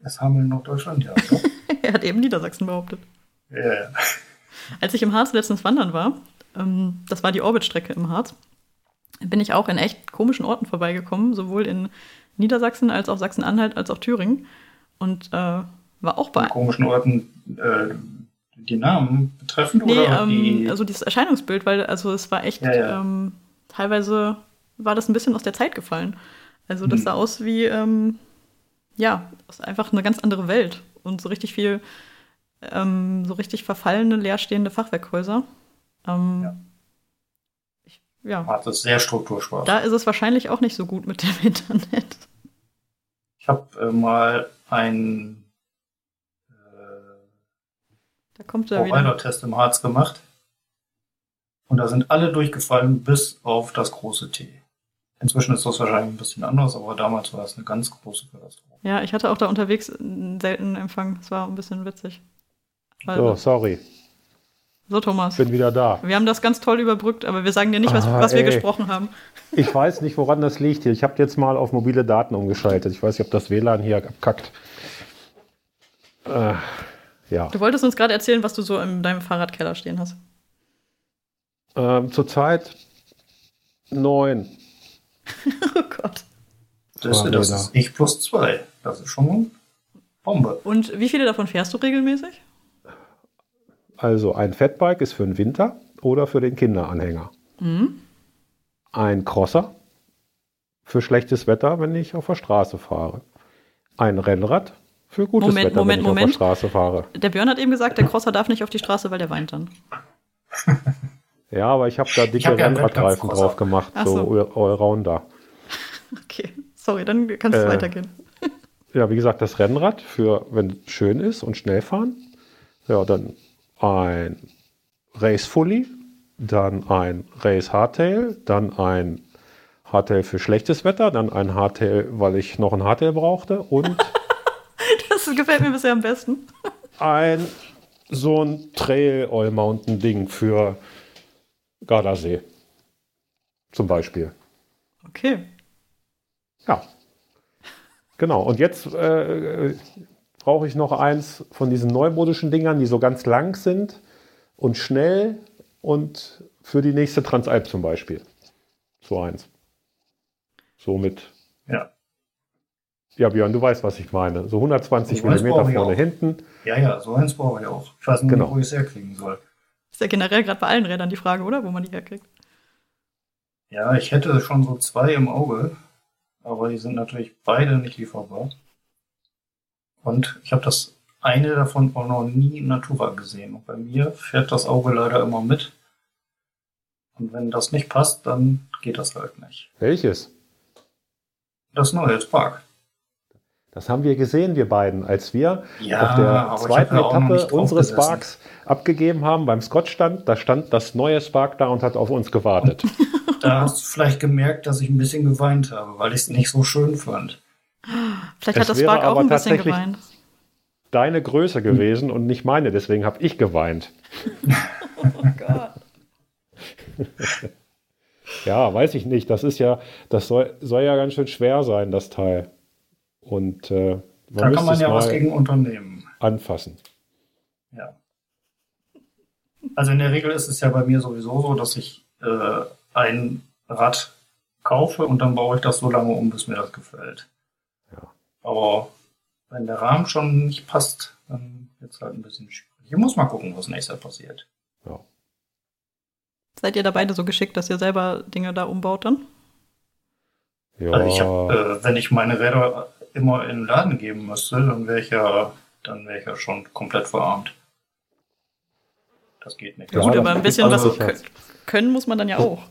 Ist Hameln noch Deutschland? Ja. er hat eben Niedersachsen behauptet. Ja, ja. Als ich im Harz letztens wandern war, ähm, das war die Orbitstrecke im Harz, bin ich auch in echt komischen Orten vorbeigekommen, sowohl in Niedersachsen als auch Sachsen-Anhalt als auch Thüringen. Und äh, war auch bei. In komischen Orten äh, die Namen betreffend? Nee, oder ähm, die... also dieses Erscheinungsbild, weil also es war echt, ja, ja. Ähm, teilweise war das ein bisschen aus der Zeit gefallen. Also das hm. sah aus wie, ähm, ja, einfach eine ganz andere Welt und so richtig viel, ähm, so richtig verfallene, leerstehende Fachwerkhäuser. Ähm, ja. Ja. Hat es sehr strukturschwach. Da ist es wahrscheinlich auch nicht so gut mit dem Internet. Ich habe äh, mal ein äh, da kommt er test im Harz gemacht. Und da sind alle durchgefallen, bis auf das große T. Inzwischen ist das wahrscheinlich ein bisschen anders, aber damals war es eine ganz große Katastrophe. Ja, ich hatte auch da unterwegs einen seltenen Empfang. Es war ein bisschen witzig. Also, so, sorry. So, Thomas. Bin wieder da. Wir haben das ganz toll überbrückt, aber wir sagen dir nicht, was, ah, was wir gesprochen haben. Ich weiß nicht, woran das liegt hier. Ich habe jetzt mal auf mobile Daten umgeschaltet. Ich weiß nicht, ob das WLAN hier abkackt. Äh, ja. Du wolltest uns gerade erzählen, was du so in deinem Fahrradkeller stehen hast. Ähm, zurzeit neun. oh Gott. Das, das ist ich plus zwei. Das ist schon Bombe. Und wie viele davon fährst du regelmäßig? Also ein Fatbike ist für den Winter oder für den Kinderanhänger. Mhm. Ein Crosser für schlechtes Wetter, wenn ich auf der Straße fahre. Ein Rennrad für gutes Moment, Wetter, Moment, wenn ich auf Moment. der Straße fahre. Der Björn hat eben gesagt, der Crosser darf nicht auf die Straße, weil der weint dann. Ja, aber ich habe da dicke hab ja Rennradreifen drauf gemacht, Ach so so. All- Allrounder. Okay, sorry, dann kannst du Äh, weitergehen. Ja, wie gesagt, das Rennrad für, wenn es schön ist und schnell fahren. Ja, dann ein Race Fully, dann ein Race Hardtail, dann ein Hardtail für schlechtes Wetter, dann ein Hardtail, weil ich noch ein Hardtail brauchte und Das gefällt mir bisher am besten. ein so ein Trail All Mountain Ding für Gardasee. Zum Beispiel. Okay. Ja. Genau. Und jetzt äh, brauche ich noch eins von diesen neumodischen Dingern, die so ganz lang sind und schnell und für die nächste Transalp zum Beispiel. So eins. So mit. Ja. Ja, Björn, du weißt, was ich meine. So 120 Ich weiß, Millimeter brauche ich vorne, hinten. Ja, ja, so eins brauche ich auch. Ich weiß nicht, Genau. wo ich es herkriegen soll. Ist ja generell gerade bei allen Rädern die Frage, oder? Wo man die herkriegt. Ja, ich hätte schon so zwei im Auge, aber die sind natürlich beide nicht lieferbar. Und ich habe das eine davon auch noch nie in Natura gesehen. Und bei mir fährt das Auge leider immer mit. Und wenn das nicht passt, dann geht das halt nicht. Welches? Das neue Spark. Das haben wir gesehen, wir beiden, als wir Ja, auf der zweiten Etappe unsere gesessen. Sparks abgegeben haben beim Scott-Stand. Da stand das neue Spark da und hat auf uns gewartet. Da hast du vielleicht gemerkt, dass ich ein bisschen geweint habe, weil ich es nicht so schön fand. Vielleicht Es hat das wäre Spark auch aber ein bisschen tatsächlich- geweint. Deine Größe gewesen und nicht meine, deswegen habe ich geweint. Oh Gott. Ja, weiß ich nicht. Das ist ja, das soll, soll ja ganz schön schwer sein, das Teil. Und äh, man Da kann man es ja was gegen unternehmen. anfassen. Ja. Also in der Regel ist es ja bei mir sowieso so, dass ich äh, ein Rad kaufe und dann baue ich das so lange um, bis mir das gefällt. Aber wenn der Rahmen schon nicht passt, dann wird es halt ein bisschen schwierig. Ich muss mal gucken, was nächstes Jahr passiert. Ja. Seid ihr da beide so geschickt, dass ihr selber Dinge da umbaut dann? Ja, Also ich hab, äh, wenn ich meine Räder immer in den Laden geben müsste, dann wäre ich ja, dann wäre ich ja schon komplett verarmt. Das geht nicht. Ja, Gut, aber ein bisschen was kö- können muss man dann ja auch.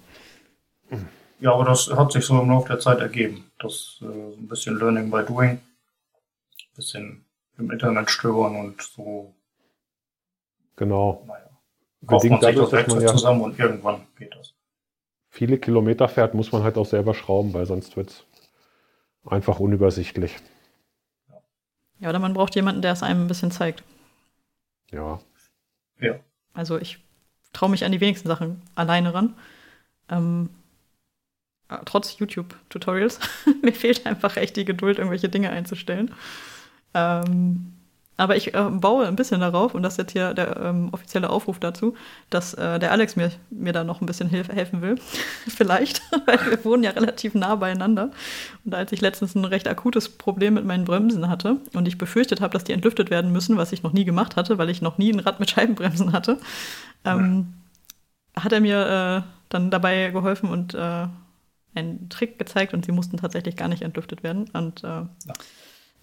Ja, aber das hat sich so im Laufe der Zeit ergeben. Das äh, ein bisschen Learning by Doing, ein bisschen im Internet stöbern und so, genau. naja, kauft Bedingt man sich dadurch, das Werkzeug ja zusammen und irgendwann geht das. viele Kilometer fährt, muss man halt auch selber schrauben, weil sonst wird es einfach unübersichtlich. Ja, oder man braucht jemanden, der es einem ein bisschen zeigt. Ja. Ja. Also ich traue mich an die wenigsten Sachen alleine ran. Ähm, äh, trotz YouTube-Tutorials. Mir fehlt einfach echt die Geduld, irgendwelche Dinge einzustellen. Ähm, aber ich äh, baue ein bisschen darauf, und das ist jetzt hier der ähm, offizielle Aufruf dazu, dass äh, der Alex mir, mir da noch ein bisschen hilf helfen will. Vielleicht, weil wir wohnen ja relativ nah beieinander. Und als ich letztens ein recht akutes Problem mit meinen Bremsen hatte und ich befürchtet habe, dass die entlüftet werden müssen, was ich noch nie gemacht hatte, weil ich noch nie ein Rad mit Scheibenbremsen hatte, ähm, hat er mir äh, dann dabei geholfen und äh, einen Trick gezeigt und sie mussten tatsächlich gar nicht entlüftet werden. Und äh,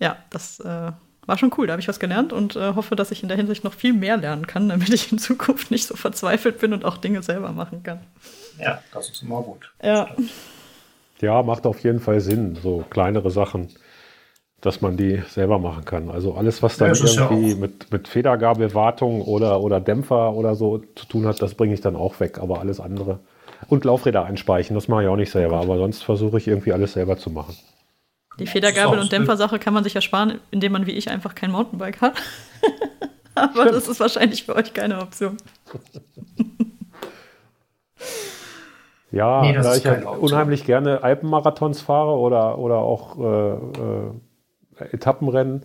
ja. das äh, war schon cool. Da habe ich was gelernt und äh, hoffe, dass ich in der Hinsicht noch viel mehr lernen kann, damit ich in Zukunft nicht so verzweifelt bin und auch Dinge selber machen kann. Ja, das ist immer gut. Ja. ja, macht auf jeden Fall Sinn, so kleinere Sachen, dass man die selber machen kann. Also alles, was dann Ja, ja irgendwie auch- mit, mit Federgabelwartung oder, oder Dämpfer oder so zu tun hat, das bringe ich dann auch weg, aber alles andere. Und Laufräder einspeichen, das mache ich auch nicht selber, aber sonst versuche ich irgendwie alles selber zu machen. Die Federgabel- und Dämpfersache kann man sich ersparen, indem man wie ich einfach kein Mountainbike hat. Aber das ist wahrscheinlich für euch keine Option. Ja, Nee, da ich Option. unheimlich gerne Alpenmarathons fahre oder, oder auch äh, äh, Etappenrennen,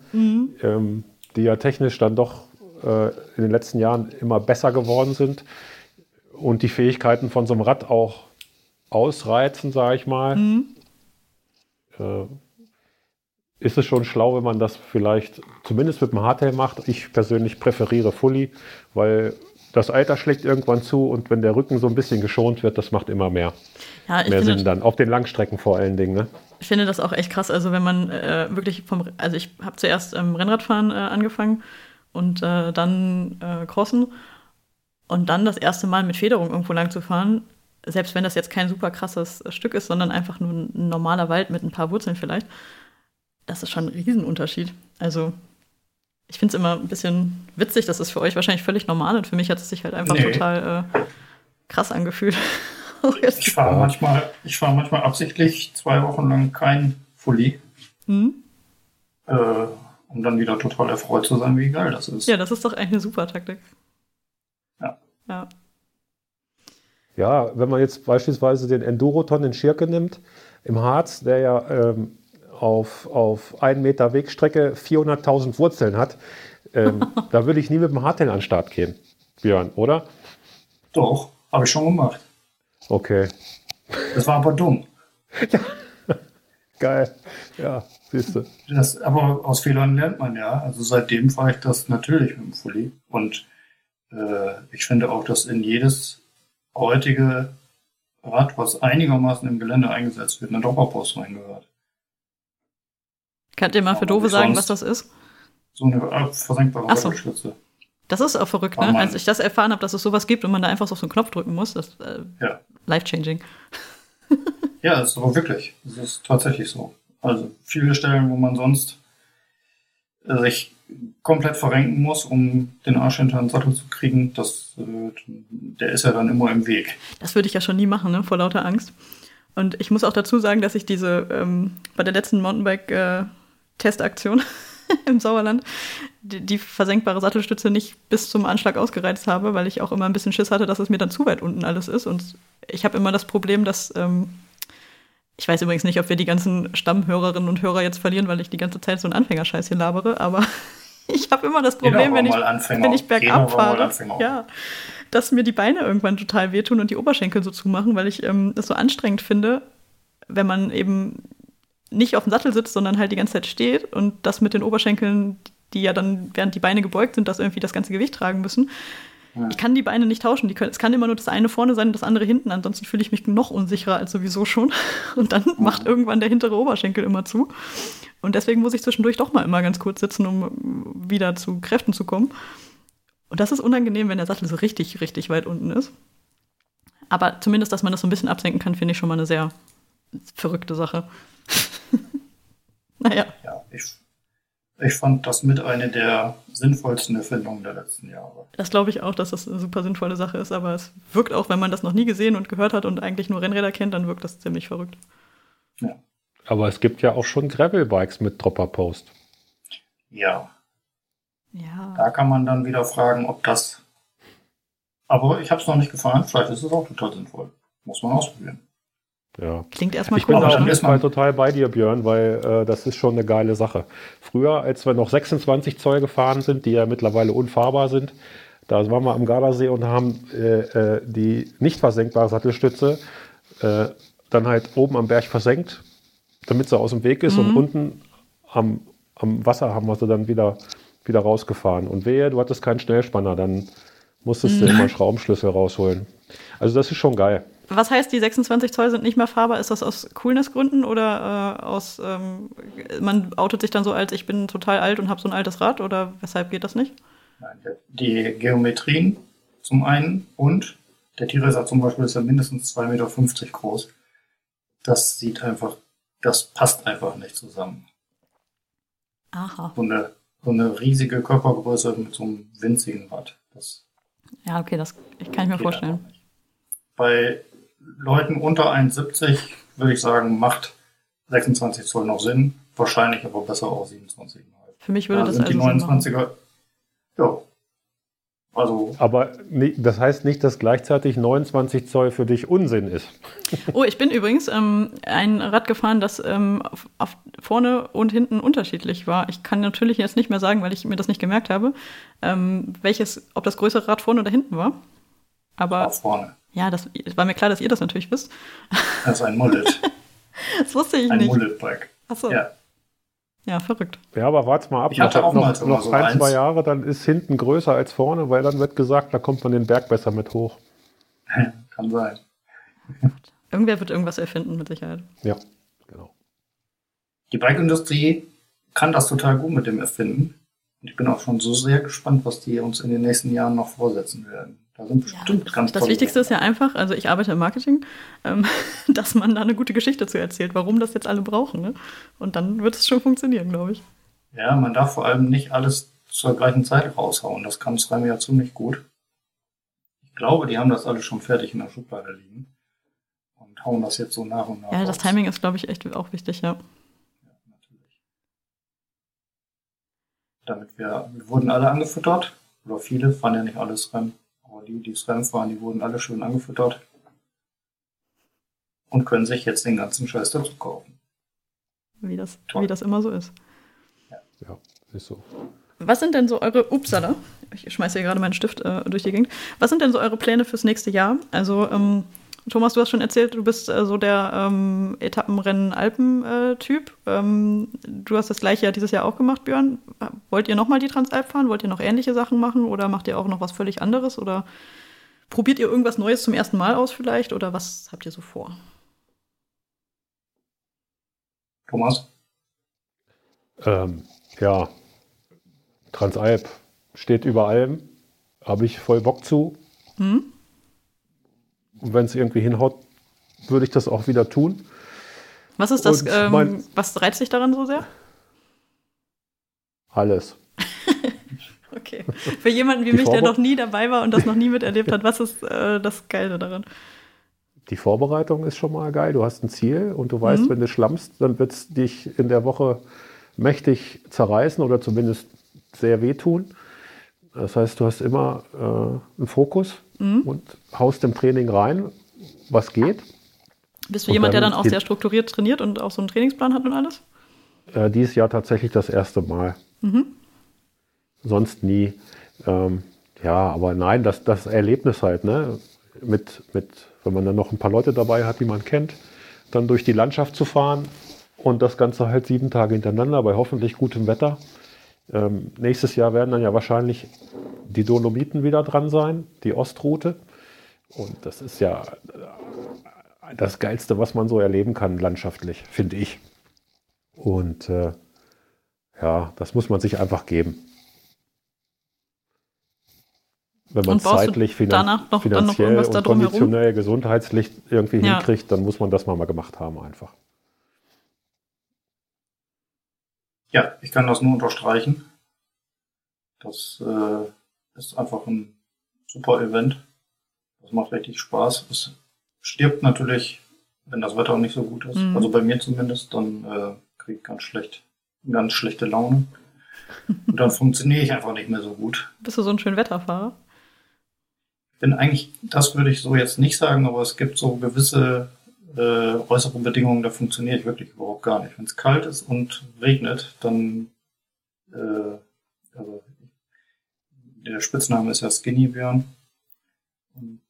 ähm, die ja technisch dann doch äh, in den letzten Jahren immer besser geworden sind und die Fähigkeiten von so einem Rad auch ausreizen, sage ich mal, äh, ist es schon schlau, wenn man das vielleicht zumindest mit dem Hardtail macht. Ich persönlich präferiere Fully, weil das Alter schlägt irgendwann zu und wenn der Rücken so ein bisschen geschont wird, das macht immer mehr, Ja, mehr finde, Sinn dann. Auf den Langstrecken vor allen Dingen. Ne? ich finde das auch echt krass. Also wenn man äh, wirklich vom, also ich habe zuerst ähm, Rennradfahren äh, angefangen und äh, dann äh, Crossen und dann das erste Mal mit Federung irgendwo lang zu fahren, selbst wenn das jetzt kein super krasses Stück ist, sondern einfach nur ein normaler Wald mit ein paar Wurzeln vielleicht, das ist schon ein Riesenunterschied. Also ich finde es immer ein bisschen witzig, das ist für euch wahrscheinlich völlig normal und für mich hat es sich halt einfach Nee. total äh, krass angefühlt. Ich fahre manchmal, ich fahre manchmal absichtlich zwei Wochen lang kein Fully, hm? äh, um dann wieder total erfreut zu sein, wie geil das ist. Ja, das ist doch eigentlich eine super Taktik. Ja. Ja. Ja, wenn man jetzt beispielsweise den Enduroton in Schirke nimmt, im Harz, der ja ähm, auf, auf einen Meter Wegstrecke 400.000 Wurzeln hat, ähm, da würde ich nie mit dem Hardtail an den Start gehen, Björn, oder? Doch, habe ich schon gemacht. Okay, Das war aber dumm. geil. Ja, siehst du. Das, aber aus Fehlern lernt man ja. Also seitdem fahre ich das natürlich mit dem Fully. Und äh, ich finde auch, dass in jedes heutige Rad, was einigermaßen im Gelände eingesetzt wird, eine Dropperpost reingehört. Könnt ihr mal für wie sagen, was das ist? So eine äh, versenkbare Ach so. Sattelstütze. Das ist auch verrückt, ne? Als ich das erfahren habe, dass es sowas gibt und man da einfach so auf so einen Knopf drücken muss, das ist äh, Ja. life-changing. Ja, das ist aber wirklich. Das ist tatsächlich so. Also viele Stellen, wo man sonst äh, sich komplett verrenken muss, um den Arsch hinter den Sattel zu kriegen, das, äh, der ist ja dann immer im Weg. Das würde ich ja schon nie machen, ne? Vor lauter Angst. Und ich muss auch dazu sagen, dass ich diese ähm, bei der letzten Mountainbike-Testaktion im Sauerland die, die versenkbare Sattelstütze nicht bis zum Anschlag ausgereizt habe, weil ich auch immer ein bisschen Schiss hatte, dass es mir dann zu weit unten alles ist. Und ich habe immer das Problem, dass ähm, ich weiß übrigens nicht, ob wir die ganzen Stammhörerinnen und Hörer jetzt verlieren, weil ich die ganze Zeit so einen Anfängerscheiß hier labere, aber ich habe immer das Problem, wenn ich, wenn ich bergab fahre, ja, dass mir die Beine irgendwann total wehtun und die Oberschenkel so zumachen, weil ich ähm, das so anstrengend finde, wenn man eben nicht auf dem Sattel sitzt, sondern halt die ganze Zeit steht und das mit den Oberschenkeln, die ja dann, während die Beine gebeugt sind, das irgendwie das ganze Gewicht tragen müssen. Ja. Ich kann die Beine nicht tauschen. Können, es kann immer nur das eine vorne sein und das andere hinten. Ansonsten fühle ich mich noch unsicherer als sowieso schon. Und dann macht irgendwann der hintere Oberschenkel immer zu. Und deswegen muss ich zwischendurch doch mal immer ganz kurz sitzen, um wieder zu Kräften zu kommen. Und das ist unangenehm, wenn der Sattel so richtig, richtig weit unten ist. Aber zumindest, dass man das so ein bisschen absenken kann, finde ich schon mal eine sehr verrückte Sache. naja, Ja, ich, ich fand das mit eine der sinnvollsten Erfindungen der letzten Jahre. das glaube ich auch, dass das eine super sinnvolle Sache ist. Aber es wirkt auch, wenn man das noch nie gesehen und gehört hat und eigentlich nur Rennräder kennt, dann wirkt das ziemlich verrückt. Aber es gibt ja auch schon Gravel-Bikes mit Dropper-Post. Ja, Ja. da kann man dann wieder fragen, ob das. Aber ich habe es noch nicht gefahren. Vielleicht ist es auch total sinnvoll. Muss man ausprobieren. Ja. Klingt erstmal Ich bin komisch. da auf dann Ne? total bei dir, Björn, weil äh, das ist schon eine geile Sache. Früher, als wir noch 26 Zoll gefahren sind, die ja mittlerweile unfahrbar sind, da waren wir am Gardasee und haben äh, äh, die nicht versenkbare Sattelstütze äh, dann halt oben am Berg versenkt, damit sie aus dem Weg ist und unten am, am Wasser haben wir sie dann wieder, wieder rausgefahren. Und wehe, du hattest keinen Schnellspanner, dann musstest du immer Schraubenschlüssel rausholen. Also das ist schon geil. Was heißt, die 26 Zoll sind nicht mehr fahrbar? Ist das aus Coolness-Gründen oder äh, aus, ähm, man outet sich dann so als, ich bin total alt und habe so ein altes Rad oder weshalb geht das nicht? Nein, Die Geometrien zum einen und der T-Racer zum Beispiel ist ja mindestens 2,50 Meter groß. Das sieht einfach, das passt einfach nicht zusammen. Aha. So eine, so eine riesige Körpergröße mit so einem winzigen Rad. Das Ja, okay, das ich kann ich mir vorstellen. Bei Leuten unter 1,70 würde ich sagen, macht 26 Zoll noch Sinn. Wahrscheinlich aber besser auch 27,5. Für mich würde Da das sind also die Sinn machen. 29er. Ja. Also, Aber das heißt nicht, dass gleichzeitig 29 Zoll für dich Unsinn ist. Oh, ich bin übrigens ähm, ein Rad gefahren, das ähm, auf, auf vorne und hinten unterschiedlich war. Ich kann natürlich jetzt nicht mehr sagen, weil ich mir das nicht gemerkt habe, ähm, welches, ob das größere Rad vorne oder hinten war. Aber nach vorne. ja, das es war mir klar, dass ihr das natürlich wisst. Das ist ein Mullet. Das wusste ich Ein nicht. Mullet-Bike. Achso. Ja. Ja, verrückt. Ja, aber warte mal ab. Ich hatte noch, auch mal noch, so noch so ein, eins. zwei Jahre, dann ist hinten größer als vorne, weil dann wird gesagt, da kommt man den Berg besser mit hoch. Kann sein. Irgendwer wird irgendwas erfinden, mit Sicherheit. Ja, genau. Die Bike-Industrie kann das total gut mit dem Erfinden. Und ich bin auch schon so sehr gespannt, was die uns in den nächsten Jahren noch vorsetzen werden. Da sind bestimmt ganz Das Wichtigste ist ja einfach, also ich arbeite im Marketing, ähm, dass man da eine gute Geschichte zu erzählt, warum das jetzt alle brauchen. Ne? Und dann wird es schon funktionieren, glaube ich. Ja, man darf vor allem nicht alles zur gleichen Zeit raushauen. Das kann Srime ja ziemlich gut. Ich glaube, die haben das alles schon fertig in der Schublade liegen. Und hauen das jetzt so nach und nach Ja, das raus. Timing ist, glaube ich, echt auch wichtig, ja. natürlich. Damit wir, wir wurden alle angefüttert. Oder viele, fahren ja nicht alle SRAM. Aber die, die SRAM fahren, die wurden alle schön angefüttert. Und können sich jetzt den ganzen Scheiß dazu kaufen. Wie das, Toll. wie das immer so ist. Ja, ist so. Was sind denn so eure, upsala, ich schmeiße hier gerade meinen Stift äh, durch die Gegend. Was sind denn so eure Pläne fürs nächste Jahr? Also, ähm, Thomas, du hast schon erzählt, du bist äh, so der ähm, Etappenrennen-Alpen-Typ. ähm, du hast das gleiche ja dieses Jahr auch gemacht, Björn. Wollt ihr nochmal die Transalp fahren? Wollt ihr noch ähnliche Sachen machen? Oder macht ihr auch noch was völlig anderes? Oder probiert ihr irgendwas Neues zum ersten Mal aus vielleicht? Oder was habt ihr so vor? Thomas? Ähm, ja, Transalp steht über allem. Habe ich voll Bock zu. Hm? Und wenn es irgendwie hinhaut, würde ich das auch wieder tun. Was ist das, ähm, was reizt dich daran so sehr? Alles. Okay. Für jemanden wie Die mich, der Vorbe- noch nie dabei war und das noch nie miterlebt hat, was ist äh, das Geile daran? Die Vorbereitung ist schon mal geil. Du hast ein Ziel und du weißt, Mhm. wenn du schlammst, dann wird es dich in der Woche mächtig zerreißen oder zumindest sehr wehtun. Das heißt, du hast immer äh, einen Fokus Mhm. und haust im Training rein, was geht. Bist du Und jemand, der dann auch sehr strukturiert trainiert und auch so einen Trainingsplan hat und alles? Äh, dieses Jahr tatsächlich das erste Mal. Mhm. Sonst nie. Ähm, ja, aber nein, das, das Erlebnis halt, ne? Mit, mit, wenn man dann noch ein paar Leute dabei hat, die man kennt, dann durch die Landschaft zu fahren und das Ganze halt sieben Tage hintereinander bei hoffentlich gutem Wetter. Ähm, nächstes Jahr werden dann ja wahrscheinlich die Dolomiten wieder dran sein, die Ostroute. Und das ist ja äh, das Geilste, was man so erleben kann landschaftlich, finde ich. Und äh, ja, das muss man sich einfach geben. Wenn man zeitlich, finan noch- finanziell und konditionell, gesundheitlich irgendwie Ja. hinkriegt, dann muss man das mal, mal gemacht haben einfach. Ja, ich kann das nur unterstreichen. Das äh, ist einfach ein super Event. Das macht richtig Spaß. Es stirbt natürlich, wenn das Wetter nicht so gut ist. Mhm. Also bei mir zumindest, dann äh, kriege ich ganz schlecht, ganz schlechte Laune. Und dann funktioniere ich einfach nicht mehr so gut. Bist du so ein schön Wetterfahrer? bin eigentlich, das würde ich so jetzt nicht sagen, aber es gibt so gewisse äh, äußere Bedingungen, da funktioniere ich wirklich überhaupt gar nicht. Wenn es kalt ist und regnet, dann äh, also der Spitzname ist ja Skinny Björn. Und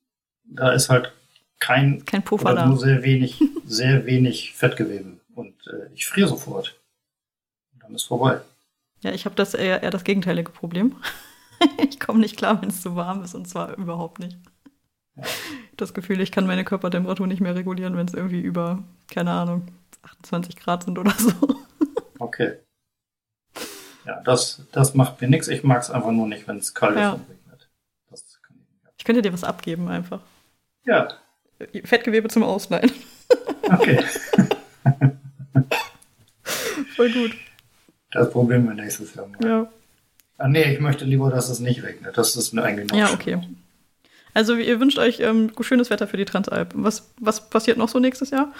da ist halt kein Kein Puffer da. nur sehr wenig, sehr wenig Fettgewebe. Und äh, ich friere sofort. Und dann ist vorbei. Ja, ich habe das eher, eher das gegenteilige Problem. ich komme nicht klar, wenn es zu warm ist und zwar überhaupt nicht. Das Gefühl, ich kann meine Körpertemperatur nicht mehr regulieren, wenn es irgendwie über, keine Ahnung, 28 Grad sind oder so. Okay. Ja, das, das macht mir nichts. Ich mag es einfach nur nicht, wenn es kalt Ja. ist und regnet. Ich. Ich könnte dir was abgeben einfach. Ja, Fettgewebe zum Ausleihen. okay. Voll gut. Das probieren wir nächstes Jahr mal. Ja. Ah, nee, ich möchte lieber, dass es nicht regnet. Das ist mir eigentlich noch Ja, okay. Also ihr wünscht euch ähm, schönes Wetter für die Transalp. Was, was passiert noch so nächstes Jahr?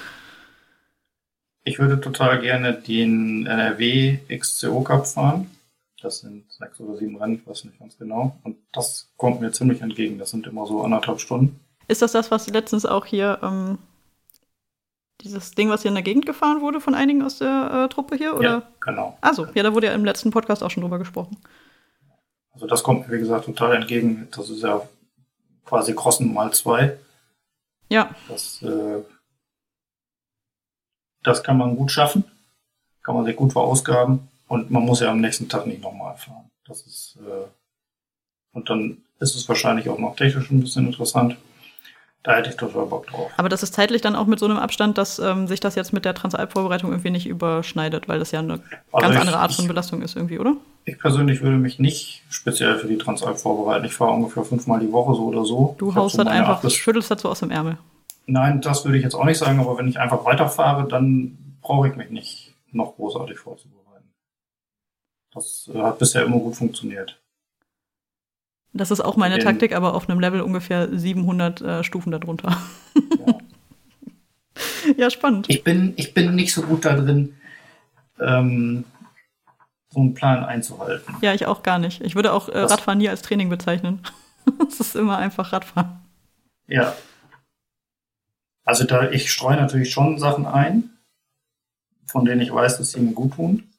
Ich würde total gerne den NRW XCO Cup fahren. Das sind sechs oder sieben Rennen, ich weiß nicht ganz genau. Und das kommt mir ziemlich entgegen. Das sind immer so anderthalb Stunden. Ist das das, was letztens auch hier, ähm, dieses Ding, was hier in der Gegend gefahren wurde von einigen aus der äh, Truppe hier? Oder? Ja, genau. Also, ja, da wurde ja im letzten Podcast auch schon drüber gesprochen. Also das kommt mir, wie gesagt, total entgegen. Das ist ja quasi Crossen mal zwei. Ja, Das, äh, das kann man gut schaffen. kann man sich gut verausgaben und man muss ja am nächsten Tag nicht nochmal fahren. Das ist, äh, und dann ist es wahrscheinlich auch noch technisch ein bisschen interessant. Da hätte ich total Bock drauf. Aber das ist zeitlich dann auch mit so einem Abstand, dass ähm, sich das jetzt mit der Transalp-Vorbereitung irgendwie nicht überschneidet, weil das ja eine Also ganz ich- andere Art von Belastung ist irgendwie, oder? Ich persönlich würde mich nicht speziell für die Transalp vorbereiten. Ich fahre ungefähr fünfmal die Woche so oder so. Du Ich haust so dann einfach, acht bis- schüttelst dazu aus dem Ärmel. Nein, das würde ich jetzt auch nicht sagen, aber wenn ich einfach weiterfahre, dann brauche ich mich nicht noch großartig vorzubereiten. Das äh, hat bisher immer gut funktioniert. Das ist auch meine Ähm. Taktik, aber auf einem Level ungefähr 700 äh, Stufen darunter. Ja. ja, spannend. Ich bin, ich bin nicht so gut da drin, ähm, so einen Plan einzuhalten. Ja, ich auch gar nicht. Ich würde auch äh? Radfahren nie als Training bezeichnen. Es ist immer einfach Radfahren. Ja. Also da, ich streue natürlich schon Sachen ein, von denen ich weiß, dass sie mir gut tun.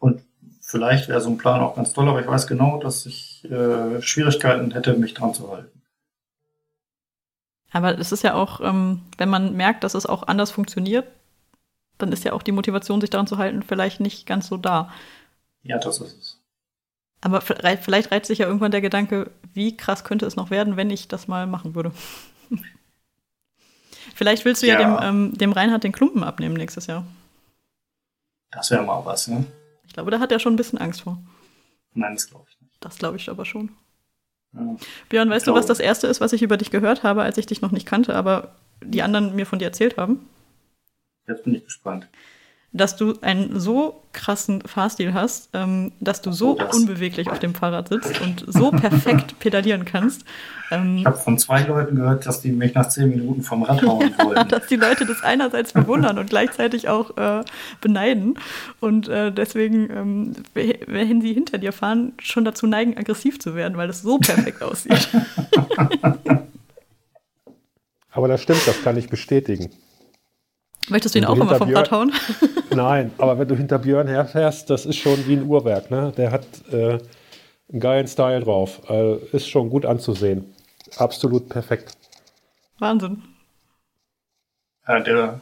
Und vielleicht wäre so ein Plan auch ganz toll, aber ich weiß genau, dass ich äh, Schwierigkeiten hätte, mich dran zu halten. Aber es ist ja auch, ähm, wenn man merkt, dass es auch anders funktioniert, dann ist ja auch die Motivation, sich daran zu halten, vielleicht nicht ganz so da. Ja, das ist es. Aber vielleicht reizt sich ja irgendwann der Gedanke, wie krass könnte es noch werden, wenn ich das mal machen würde. vielleicht willst du ja, Ja. dem, ähm, dem Reinhard den Klumpen abnehmen nächstes Jahr. Das wäre mal was, ne? Ich glaube, da hat er schon ein bisschen Angst vor. Nein, das glaube ich nicht. Das glaube ich aber schon. Ja. Björn, weißt du, was das Erste ist, was ich über dich gehört habe, als ich dich noch nicht kannte, aber die anderen mir von dir erzählt haben? Jetzt bin ich gespannt. Dass du einen so krassen Fahrstil hast, ähm, dass du so das. unbeweglich auf dem Fahrrad sitzt und so perfekt pedalieren kannst, ähm, Ich habe von zwei Leuten gehört, dass die mich nach zehn Minuten vom Rad hauen wollten. dass die Leute das einerseits bewundern und gleichzeitig auch äh, beneiden und äh, deswegen, ähm, we- wenn sie hinter dir fahren, schon dazu neigen, aggressiv zu werden, weil das so perfekt aussieht. Aber das stimmt, das kann ich bestätigen. Möchtest du ihn Wenn auch immer vom hinter Rad hauen? Nein, aber wenn du hinter Björn herfährst, das ist schon wie ein Uhrwerk. Ne? Der hat äh, einen geilen Style drauf. Äh, ist schon gut anzusehen. Absolut perfekt. Wahnsinn. Ja, der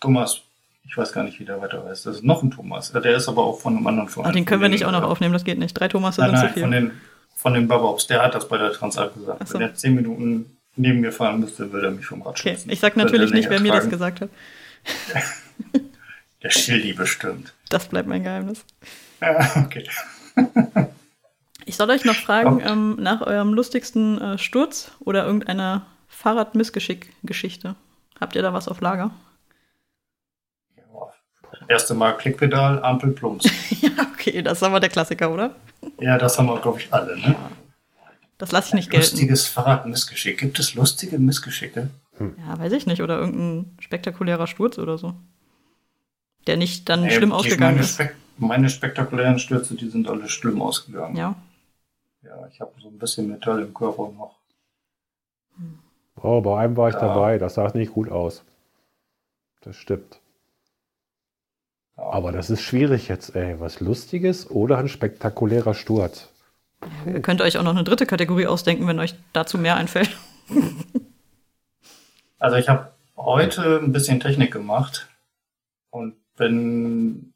Thomas, ich weiß gar nicht, wie der weiter heißt. Das ist noch ein Thomas. Der ist aber auch von einem anderen Verein. Ah, den können wir nicht auch noch äh, aufnehmen, das geht nicht. Drei Thomas Nein, sind zu nein, viel. von den, von den Babobs. Der hat das bei der Transalp gesagt. Ach so. Wenn er zehn Minuten neben mir fahren müsste, würde er mich vom Rad Okay, schubsen. ich sag Würde natürlich nicht, wer mir das gesagt hat. Der Schildi bestimmt. Das bleibt mein Geheimnis. Ja, okay. Ich soll euch noch fragen ähm, nach eurem lustigsten äh, Sturz oder irgendeiner Fahrradmissgeschick-Geschichte. Habt ihr da was auf Lager? Ja. Erste Mal Klickpedal, Ampel, Plumps. ja, okay, das ist aber der Klassiker, oder? Ja, das haben wir, glaube ich, alle. Ne? Das lasse ich nicht gelten. Lustiges Fahrradmissgeschick. Gibt es lustige Missgeschicke? Ja, weiß ich nicht. Oder irgendein spektakulärer Sturz oder so. Der nicht dann Nee, schlimm ausgegangen meine, ist. spek meine spektakulären Stürze, die sind alle schlimm ausgegangen. Ja. Ja, ich habe so ein bisschen Metall im Körper noch. Oh, bei einem war ich Ja. dabei. Das sah nicht gut aus. Das stimmt. Ja. Aber das ist schwierig jetzt, ey. Was Lustiges oder ein spektakulärer Sturz? Ihr könnt euch auch noch eine dritte Kategorie ausdenken, wenn euch dazu mehr einfällt. Also ich habe heute ein bisschen Technik gemacht und bin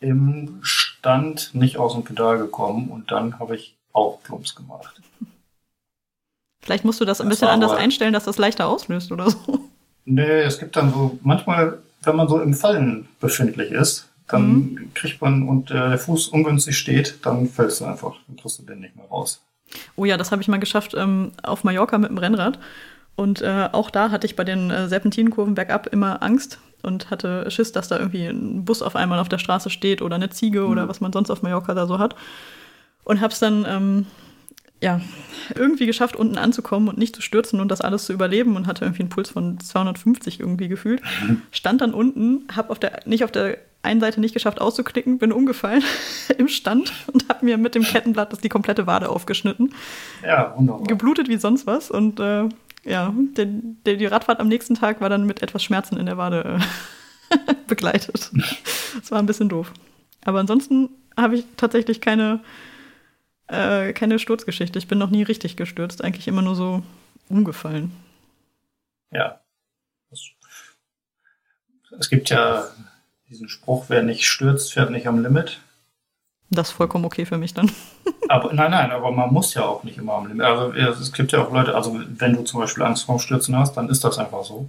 im Stand nicht aus dem Pedal gekommen und dann habe ich auch Plumps gemacht. Vielleicht musst du das ein Das bisschen anders einstellen, dass das leichter auslöst oder so. Nee, es gibt dann so, manchmal, wenn man so im Fallen befindlich ist, dann Mhm. kriegt man und äh, der Fuß ungünstig steht, dann fällst du einfach. Dann kriegst du den nicht mehr raus. Oh ja, das habe ich mal geschafft ähm, auf Mallorca mit dem Rennrad. Und äh, auch da hatte ich bei den äh, Serpentinenkurven bergab immer Angst und hatte Schiss, dass da irgendwie ein Bus auf einmal auf der Straße steht oder eine Ziege oder Mhm. was man sonst auf Mallorca da so hat. Und habe es dann ähm, ja, irgendwie geschafft, unten anzukommen und nicht zu stürzen und das alles zu überleben und hatte irgendwie einen Puls von 250 irgendwie gefühlt. Stand dann unten, habe auf der, nicht auf der einen Seite nicht geschafft auszuklicken, bin umgefallen im Stand und habe mir mit dem Kettenblatt das die komplette Wade aufgeschnitten Ja, wunderbar. geblutet wie sonst was und äh, ja, der, der, die Radfahrt am nächsten Tag war dann mit etwas Schmerzen in der Wade äh, begleitet. Das war ein bisschen doof. Aber ansonsten habe ich tatsächlich keine, äh, keine Sturzgeschichte. Ich bin noch nie richtig gestürzt, eigentlich immer nur so umgefallen. Ja. Es, es gibt ja diesen Spruch, wer nicht stürzt, fährt nicht am Limit. Das ist vollkommen okay für mich dann. aber nein, nein, aber man muss ja auch nicht immer am Limit. Also es gibt ja auch Leute, also wenn du zum Beispiel Angst vorm Stürzen hast, dann ist das einfach so.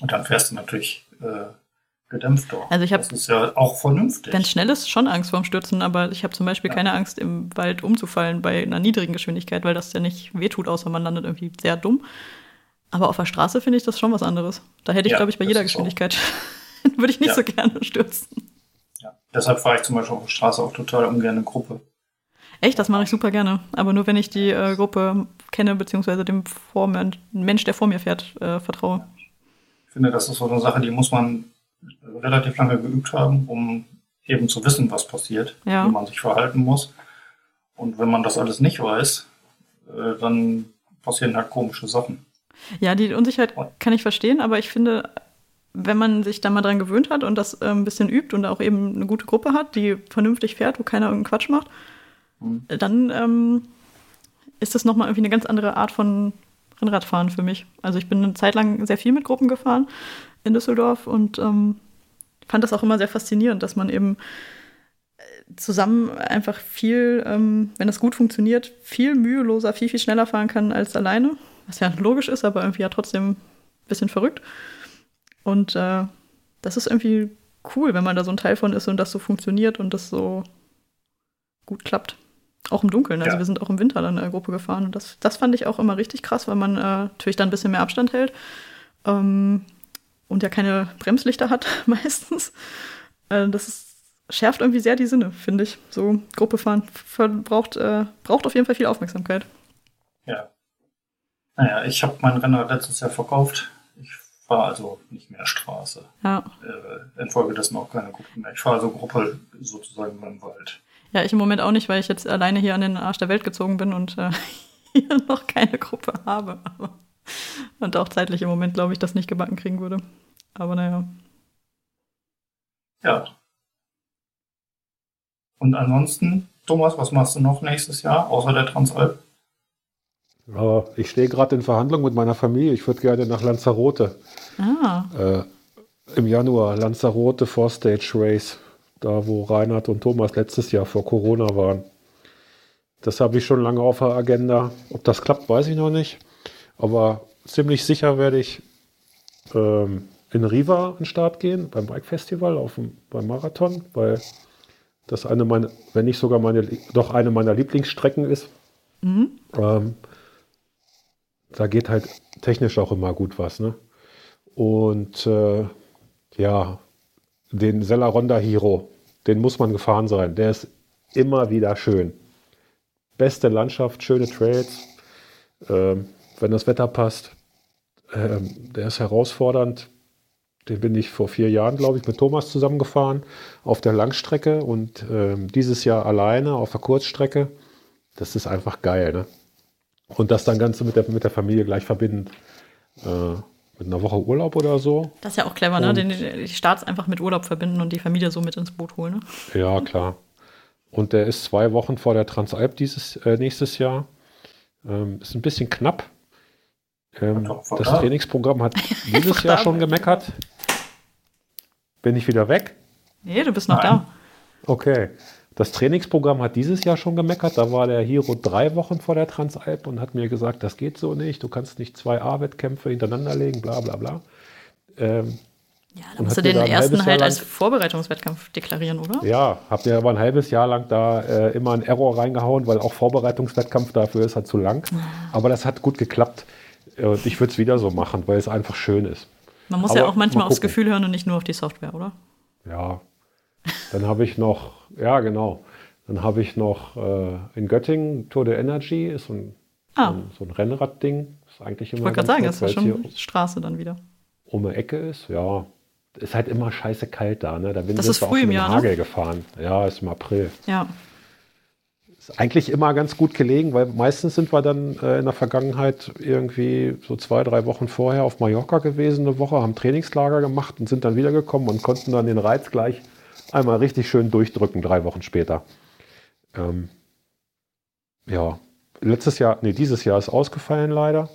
Und dann fährst du natürlich äh, gedämpft dort. Also ich habe, das ist ja auch vernünftig. Wenn es schnell ist, schon Angst vorm Stürzen, aber ich habe zum Beispiel ja. keine Angst, im Wald umzufallen bei einer niedrigen Geschwindigkeit, weil das ja nicht wehtut, außer man landet irgendwie sehr dumm. Aber auf der Straße finde ich das schon was anderes. Da hätte ich, ja, glaube ich, bei jeder Geschwindigkeit würde ich nicht ja. so gerne stürzen. Deshalb fahre ich zum Beispiel auf der Straße auch total ungern in Gruppe. Echt, das mache ich super gerne. Aber nur wenn ich die äh, Gruppe kenne, beziehungsweise dem vor mir, Mensch, der vor mir fährt, äh, vertraue. Ich finde, das ist so eine Sache, die muss man relativ lange geübt haben, um eben zu wissen, was passiert, ja. wie man sich verhalten muss. Und wenn man das alles nicht weiß, äh, dann passieren halt komische Sachen. Ja, die Unsicherheit kann ich verstehen, aber ich finde, wenn man sich da mal dran gewöhnt hat und das ein bisschen übt und auch eben eine gute Gruppe hat, die vernünftig fährt, wo keiner irgendeinen Quatsch macht, mhm. dann ähm, ist das nochmal irgendwie eine ganz andere Art von Rennradfahren für mich. Also ich bin eine Zeit lang sehr viel mit Gruppen gefahren in Düsseldorf und ähm, fand das auch immer sehr faszinierend, dass man eben äh, zusammen einfach viel, ähm, wenn das gut funktioniert, viel müheloser, viel, viel schneller fahren kann als alleine. Was ja logisch ist, aber irgendwie ja trotzdem ein bisschen verrückt. Und äh, das ist irgendwie cool, wenn man da so ein Teil von ist und das so funktioniert und das so gut klappt. Auch im Dunkeln. Also ja. wir sind auch im Winter dann in der Gruppe gefahren. Und das, das fand ich auch immer richtig krass, weil man äh, natürlich dann ein bisschen mehr Abstand hält. Ähm, und ja keine Bremslichter hat meistens. Äh, das ist, schärft irgendwie sehr die Sinne, finde ich. So Gruppe fahren braucht, äh, braucht auf jeden Fall viel Aufmerksamkeit. Ja. Naja, ich habe mein Renner letztes Jahr verkauft. Fahre also nicht mehr Straße. Ja. Äh, infolgedessen auch keine Gruppe mehr. Ich fahre also Gruppe sozusagen beim Wald. Ja, ich im Moment auch nicht, weil ich jetzt alleine hier an den Arsch der Welt gezogen bin und äh, hier noch keine Gruppe habe. Aber und auch zeitlich im Moment, glaube ich, das nicht gebacken kriegen würde. Aber naja. Ja. Und ansonsten, Thomas, was machst du noch nächstes Jahr, außer der Transalp? Ja, ich stehe gerade in Verhandlungen mit meiner Familie. Ich würde gerne nach Lanzarote. Ah. Äh, Im Januar, Lanzarote Four Stage Race. Da, wo Reinhard und Thomas letztes Jahr vor Corona waren. Das habe ich schon lange auf der Agenda. Ob das klappt, weiß ich noch nicht. Aber ziemlich sicher werde ich ähm, in Riva an den Start gehen, beim Bike Festival, auf dem, beim Marathon, weil das eine meiner, wenn nicht sogar meine, doch eine meiner Lieblingsstrecken ist. Mhm. Ähm, da geht halt technisch auch immer gut was. Ne? Und äh, ja, den Sella Hero, den muss man gefahren sein. Der ist immer wieder schön. Beste Landschaft, schöne Trails. Ähm, wenn das Wetter passt. Ähm, der ist herausfordernd. Den bin ich vor vier Jahren, glaube ich, mit Thomas zusammengefahren auf der Langstrecke und ähm, dieses Jahr alleine auf der Kurzstrecke. Das ist einfach geil. Ne? Und das dann Ganze mit der, mit der Familie gleich verbinden. Äh, mit einer Woche Urlaub oder so. Das ist ja auch clever, ne? Den, die Starts einfach mit Urlaub verbinden und die Familie so mit ins Boot holen. Ne? Ja, klar. Und der ist zwei Wochen vor der Transalp dieses äh, nächstes Jahr. Ähm, ist ein bisschen knapp, ähm, das da. Trainingsprogramm hat dieses Jahr schon gemeckert. Bin ich wieder weg? Nee, du bist noch Nein. da. Okay. Das Trainingsprogramm hat dieses Jahr schon gemeckert. Da war der Hero drei Wochen vor der Transalp und hat mir gesagt, das geht so nicht. Du kannst nicht zwei A-Wettkämpfe hintereinander legen, bla bla bla. Ähm, ja, dann musst du den ersten halt als Vorbereitungswettkampf deklarieren, oder? Ja, hab mir aber ein halbes Jahr lang da äh, immer einen Error reingehauen, weil auch Vorbereitungswettkampf dafür ist halt zu lang. Ah. Aber das hat gut geklappt. Und ich würde es wieder so machen, weil es einfach schön ist. Man muss Aber ja auch manchmal aufs Gefühl hören und nicht nur auf die Software, oder? Ja. Dann habe ich noch, ja genau, dann habe ich noch äh, in Göttingen Tour de Energy, ist so ein, ah. so ein Rennradding. Ist eigentlich immer ich wollte gerade sagen, das ist schon Straße dann wieder. Um eine Ecke ist, ja. Ist halt immer scheiße kalt da, ne? Da bin ist früh im Jahr, Hagel ne? gefahren. Ja, ist im April. Ja eigentlich immer ganz gut gelegen, weil meistens sind wir dann äh, in der Vergangenheit irgendwie so zwei, drei Wochen vorher auf Mallorca gewesen, eine Woche, haben Trainingslager gemacht und sind dann wiedergekommen und konnten dann den Reiz gleich einmal richtig schön durchdrücken, drei Wochen später. Ähm, ja, letztes Jahr, nee, dieses Jahr ist ausgefallen leider.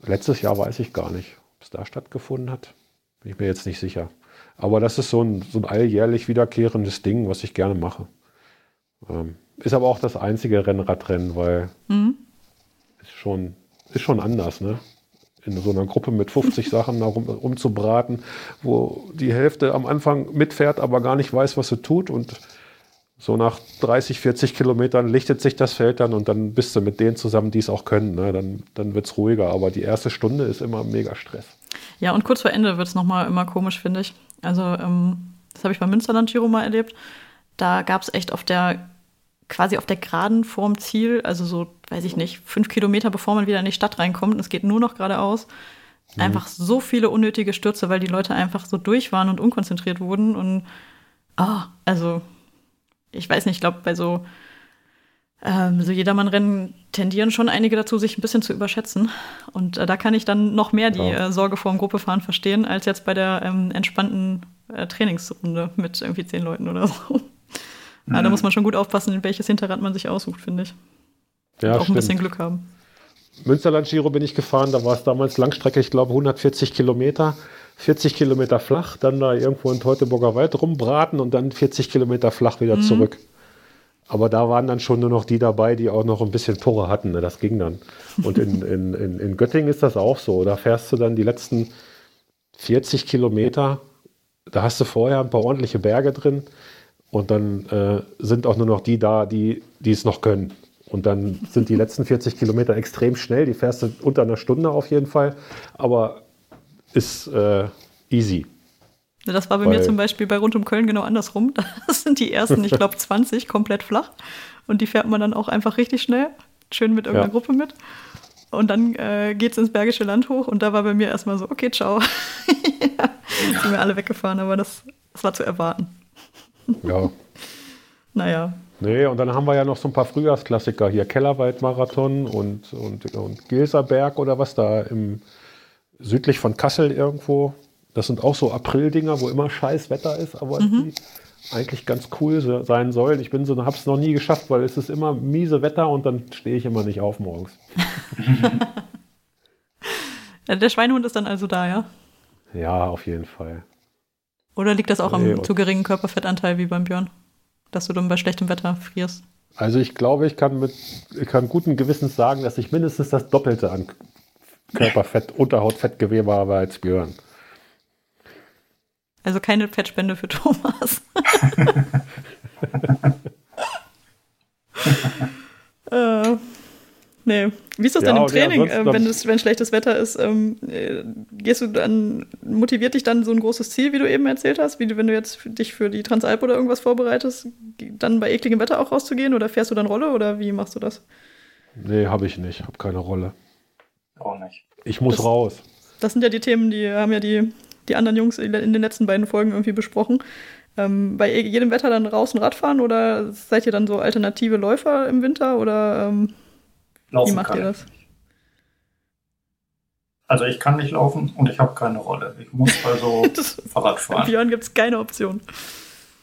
Letztes Jahr weiß ich gar nicht, ob es da stattgefunden hat. Bin ich mir jetzt nicht sicher. Aber das ist so ein, so ein alljährlich wiederkehrendes Ding, was ich gerne mache. Ähm, ist aber auch das einzige Rennradrennen, weil mhm. ist, schon, ist schon anders, ne? In so einer Gruppe mit 50 Sachen rum, rumzubraten, wo die Hälfte am Anfang mitfährt, aber gar nicht weiß, was sie tut und so nach 30, 40 Kilometern lichtet sich das Feld dann und dann bist du mit denen zusammen, die es auch können. Ne? Dann, dann wird es ruhiger. Aber die erste Stunde ist immer mega Stress. Ja, und kurz vor Ende wird es nochmal immer komisch, finde ich. Also, ähm, das habe ich beim Münsterland Giro mal erlebt. Da gab es echt auf der, quasi auf der Geraden vorm Ziel, also so, weiß ich nicht, fünf Kilometer bevor man wieder in die Stadt reinkommt, und es geht nur noch geradeaus, mhm. einfach so viele unnötige Stürze, weil die Leute einfach so durch waren und unkonzentriert wurden. Und, oh, also ich weiß nicht, ich glaube, bei so, ähm, so Jedermann-Rennen tendieren schon einige dazu, sich ein bisschen zu überschätzen. Und äh, da kann ich dann noch mehr die ja. äh, Sorge vor dem Gruppefahren verstehen, als jetzt bei der ähm, entspannten äh, Trainingsrunde mit irgendwie zehn Leuten oder so. Mhm. Ja, da muss man schon gut aufpassen, in welches Hinterrad man sich aussucht, finde ich. Ja, Und auch stimmt. ein bisschen Glück haben. Münsterland Giro bin ich gefahren, da war es damals Langstrecke, ich glaube 140 Kilometer. 40 Kilometer flach, dann da irgendwo in Teutoburger Wald rumbraten und dann 40 Kilometer flach wieder mhm. zurück. Aber da waren dann schon nur noch die dabei, die auch noch ein bisschen Tore hatten. Ne? Das ging dann. Und in, in, in, in Göttingen ist das auch so. Da fährst du dann die letzten 40 Kilometer. Da hast du vorher ein paar ordentliche Berge drin. Und dann äh, sind auch nur noch die da, die, die es noch können. Und dann sind die letzten 40 Kilometer extrem schnell. Die fährst du unter einer Stunde auf jeden Fall. Aber ist äh, easy. Das war bei Weil, mir zum Beispiel bei Rund um Köln genau andersrum. Das sind die ersten, ich glaube, 20 komplett flach. Und die fährt man dann auch einfach richtig schnell. Schön mit irgendeiner ja. Gruppe mit. Und dann äh, geht es ins Bergische Land hoch. Und da war bei mir erstmal so, okay, ciao. ja, sind wir alle weggefahren, aber das, das war zu erwarten. Ja. Naja. Nee, und dann haben wir ja noch so ein paar Frühjahrsklassiker hier. Kellerwaldmarathon und, und, und Gilserberg oder was da im südlich von Kassel irgendwo. Das sind auch so April-Dinger, wo immer scheiß Wetter ist, aber mhm. die eigentlich ganz cool sein sollen. Ich bin so, habe es noch nie geschafft, weil es ist immer miese Wetter und dann stehe ich immer nicht auf morgens. Der Schweinehund ist dann also da, ja? Ja, auf jeden Fall. Oder liegt das auch nee, am zu geringen Körperfettanteil wie beim Björn? Dass du dann bei schlechtem Wetter frierst? Also ich glaube, ich kann mit ich kann guten Gewissens sagen, dass ich mindestens das Doppelte an Körperfett, Unterhautfettgewebe habe als Björn. Also keine Fettspende für Thomas. äh, nee. Wie ist das ja, denn im Training, äh, wenn, es, wenn schlechtes Wetter ist? Ähm, äh, gehst du dann, motiviert dich dann so ein großes Ziel, wie du eben erzählt hast, wie du, wenn du jetzt für dich für die Transalp oder irgendwas vorbereitest, dann bei ekligem Wetter auch rauszugehen oder fährst du dann Rolle oder wie machst du das? Nee, habe ich nicht, habe keine Rolle. Auch nicht. Ich muss das, raus. Das sind ja die Themen, die haben ja die, die anderen Jungs in den letzten beiden Folgen irgendwie besprochen. Ähm, bei jedem Wetter dann draußen Radfahren oder seid ihr dann so alternative Läufer im Winter oder ähm, wie macht ihr das? Also ich kann nicht laufen und ich habe keine Rolle. Ich muss also Fahrrad fahren. Björn gibt es keine Option.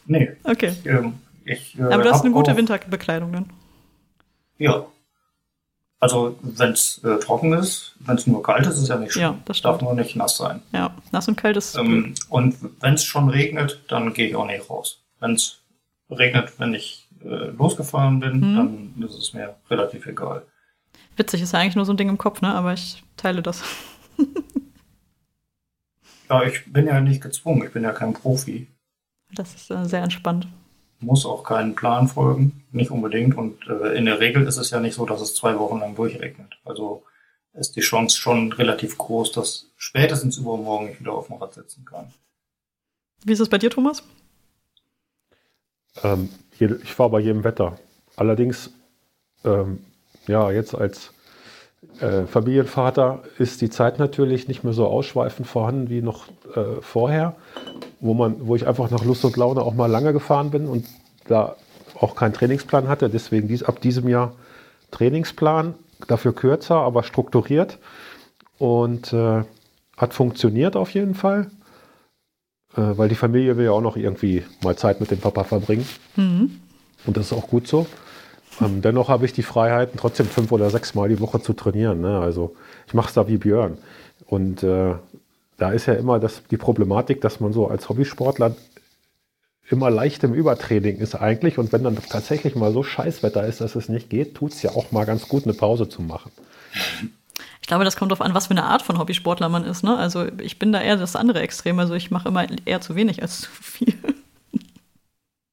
Nee. Okay. Ich, ähm, ich, äh, Aber du hast eine gute Winterbekleidung dann. Ja, also wenn es äh, trocken ist, wenn es nur kalt ist, ist es ja nicht schlimm. Ja, das. Darf nur nicht nass sein. Ja, nass und kalt ist. Ähm, und wenn es schon regnet, dann gehe ich auch nicht raus. Wenn es regnet, wenn ich äh, losgefahren bin, mhm. dann ist es mir relativ egal. Witzig, ist ja eigentlich nur so ein Ding im Kopf, ne? Aber ich teile das. ja, ich bin ja nicht gezwungen, ich bin ja kein Profi. Das ist äh, sehr entspannt muss auch keinen Plan folgen, nicht unbedingt. Und äh, in der Regel ist es ja nicht so, dass es zwei Wochen lang durchregnet. Also ist die Chance schon relativ groß, dass spätestens übermorgen ich wieder auf dem Rad sitzen kann. Wie ist es bei dir, Thomas? Ähm, ich fahre bei jedem Wetter. Allerdings, ähm, ja, jetzt als äh, Familienvater ist die Zeit natürlich nicht mehr so ausschweifend vorhanden wie noch äh, vorher, wo, man, wo ich einfach nach Lust und Laune auch mal lange gefahren bin und da auch keinen Trainingsplan hatte. Deswegen dies, ab diesem Jahr Trainingsplan, dafür kürzer, aber strukturiert und äh, hat funktioniert auf jeden Fall, äh, weil die Familie will ja auch noch irgendwie mal Zeit mit dem Papa verbringen. Mhm. Und das ist auch gut so. Ähm, dennoch habe ich die Freiheiten, trotzdem fünf oder sechs Mal die Woche zu trainieren. Ne? Also ich mache es da wie Björn. Und äh, da ist ja immer das, die Problematik, dass man so als Hobbysportler immer leicht im Übertraining ist eigentlich. Und wenn dann tatsächlich mal so Scheißwetter ist, dass es nicht geht, tut es ja auch mal ganz gut, eine Pause zu machen. Ich glaube, das kommt darauf an, was für eine Art von Hobbysportler man ist. Ne? Also ich bin da eher das andere Extrem. Also ich mache immer eher zu wenig als zu viel.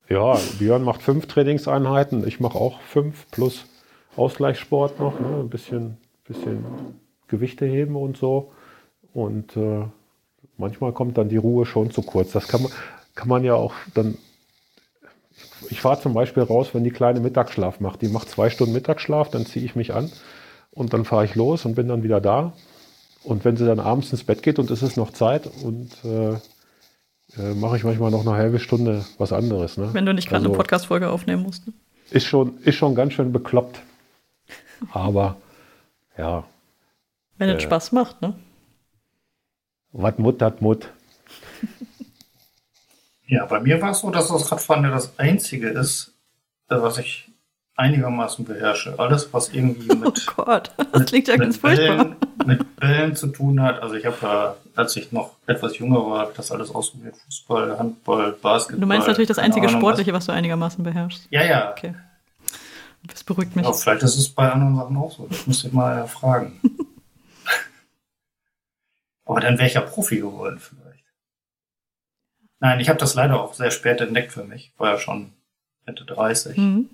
Ja, Björn macht fünf Trainingseinheiten, ich mache auch fünf plus Ausgleichssport noch, ne? ein bisschen, bisschen Gewichte heben und so. Und äh, manchmal kommt dann die Ruhe schon zu kurz. Das kann man, kann man ja auch dann. Ich fahre zum Beispiel raus, wenn die kleine Mittagsschlaf macht. Die macht zwei Stunden Mittagsschlaf, dann ziehe ich mich an und dann fahre ich los und bin dann wieder da. Und wenn sie dann abends ins Bett geht und es ist noch Zeit und äh, äh, mache ich manchmal noch eine halbe Stunde was anderes. Ne? Wenn du nicht gerade also, eine Podcast-Folge aufnehmen musst. Ne? Ist schon, ist schon ganz schön bekloppt. Aber ja. Wenn es äh, Spaß macht, ne? Was Mut hat Mut. ja, bei mir war es so, dass das Radfahren ja das Einzige ist, äh, was ich einigermaßen beherrsche. Alles, was irgendwie mit, oh Gott, das klingt ja ganz furchtbar. mit Bällen zu tun hat. Also ich habe da, als ich noch etwas jünger war, das alles ausprobiert. Fußball, Handball, Basketball. Du meinst natürlich das einzige Ahnung, Sportliche, was. was. du einigermaßen beherrschst. Ja, ja. Okay. Das beruhigt mich. Ja, vielleicht ist es bei anderen Sachen auch so. Das müsste ich mal fragen. Aber dann wäre ich ja Profi geworden vielleicht. Nein, ich habe das leider auch sehr spät entdeckt für mich. War ja schon Mitte 30. Mhm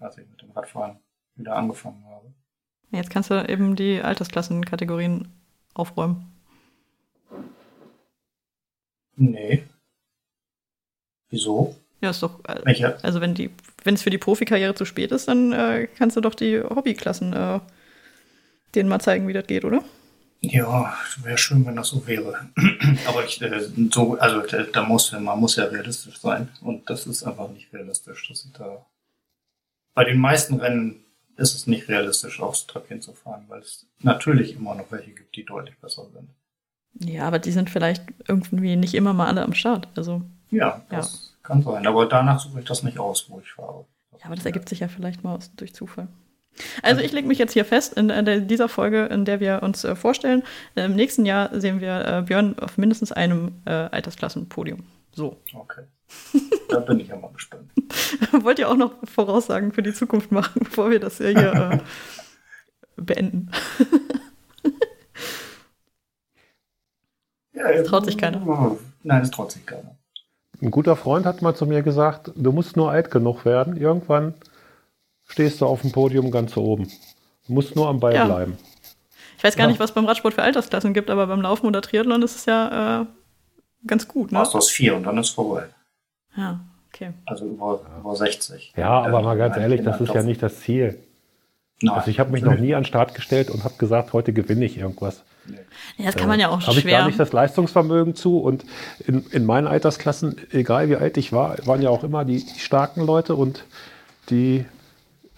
als ich mit dem Radfahren wieder angefangen habe. Jetzt kannst du eben die Altersklassenkategorien aufräumen. Nee. Wieso? Ja, ist doch. Äh, Welche? Also wenn die, wenn es für die Profikarriere zu spät ist, dann äh, kannst du doch die Hobbyklassen äh, denen mal zeigen, wie das geht, oder? Ja, wäre schön, wenn das so wäre. Aber ich, äh, so, also da muss man muss ja realistisch sein und das ist einfach nicht realistisch, dass ich da bei den meisten Rennen ist es nicht realistisch, aufs Treppchen zu fahren, weil es natürlich immer noch welche gibt, die deutlich besser sind. Ja, aber die sind vielleicht irgendwie nicht immer mal alle am Start. Also, ja, das ja. kann sein. Aber danach suche ich das nicht aus, wo ich fahre. ja, aber das ergibt sich ja vielleicht mal aus, durch Zufall. Also ich lege mich jetzt hier fest in, in dieser Folge, in der wir uns äh, vorstellen. Im nächsten Jahr sehen wir äh, Björn auf mindestens einem äh, Altersklassenpodium. So. Okay. Da bin ich ja mal gespannt. Wollt ihr auch noch Voraussagen für die Zukunft machen, bevor wir das ja hier äh, beenden? ja, das traut sich keiner. Nein, das traut sich keiner. Ein guter Freund hat mal zu mir gesagt, du musst nur alt genug werden. Irgendwann stehst du auf dem Podium ganz oben. Du musst nur am Ball ja. bleiben. Ich weiß gar ja. nicht, was beim Radsport für Altersklassen gibt, aber beim Laufen oder Triathlon ist es ja äh, ganz gut. Ne? Machst du aus vier und dann ist vorbei. Ja, okay. Also über, über 60. Ja, aber mal ganz ehrlich, das ist ja nicht das Ziel. Nein, also ich habe mich noch nie an den Start gestellt und habe gesagt, heute gewinne ich irgendwas. Nee. das kann man ja auch äh, Habe ich gar nicht das Leistungsvermögen zu und in, in meinen Altersklassen, egal wie alt ich war, waren ja auch immer die, die starken Leute und die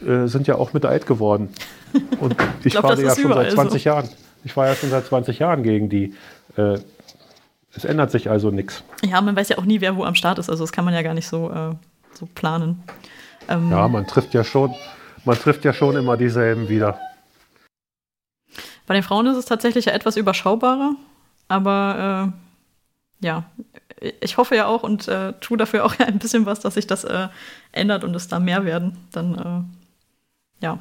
äh, sind ja auch mit alt geworden. Und ich, ich glaub, fahre ja schon seit 20 so. Jahren. Ich war ja schon seit 20 Jahren gegen die. Äh, es ändert sich also nichts. Ja, man weiß ja auch nie, wer wo am Start ist. Also das kann man ja gar nicht so, äh, so planen. Ähm, ja, man trifft ja schon, man trifft ja schon immer dieselben wieder. Bei den Frauen ist es tatsächlich ja etwas überschaubarer, aber äh, ja, ich hoffe ja auch und äh, tue dafür auch ein bisschen was, dass sich das äh, ändert und es da mehr werden. Dann äh, ja,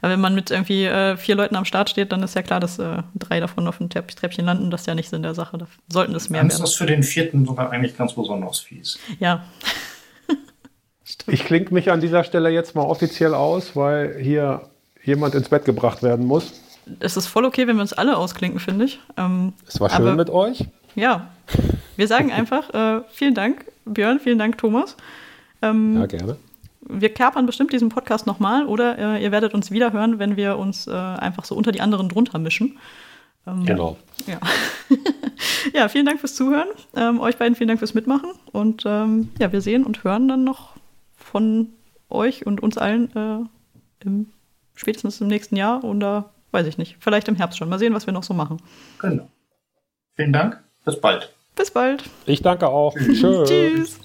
aber wenn man mit irgendwie äh, vier Leuten am Start steht, dann ist ja klar, dass äh, drei davon auf dem Treppchen landen. Das ist ja nicht Sinn der Sache. Da sollten es mehr dann werden. Ist das für den vierten sogar eigentlich ganz besonders fies? Ja. ich klinge mich an dieser Stelle jetzt mal offiziell aus, weil hier jemand ins Bett gebracht werden muss. Es ist voll okay, wenn wir uns alle ausklinken, finde ich. Ähm, es war schön mit euch. Ja. Wir sagen einfach äh, vielen Dank, Björn, vielen Dank, Thomas. Ähm, ja, gerne wir kerpern bestimmt diesen Podcast nochmal oder äh, ihr werdet uns wieder hören, wenn wir uns äh, einfach so unter die anderen drunter mischen. Ähm, genau. Ja. ja, vielen Dank fürs Zuhören. Ähm, euch beiden vielen Dank fürs Mitmachen. Und ähm, ja, wir sehen und hören dann noch von euch und uns allen äh, im, spätestens im nächsten Jahr oder weiß ich nicht, vielleicht im Herbst schon. Mal sehen, was wir noch so machen. Genau. Vielen Dank. Bis bald. Bis bald. Ich danke auch. Tschüss. Tschüss.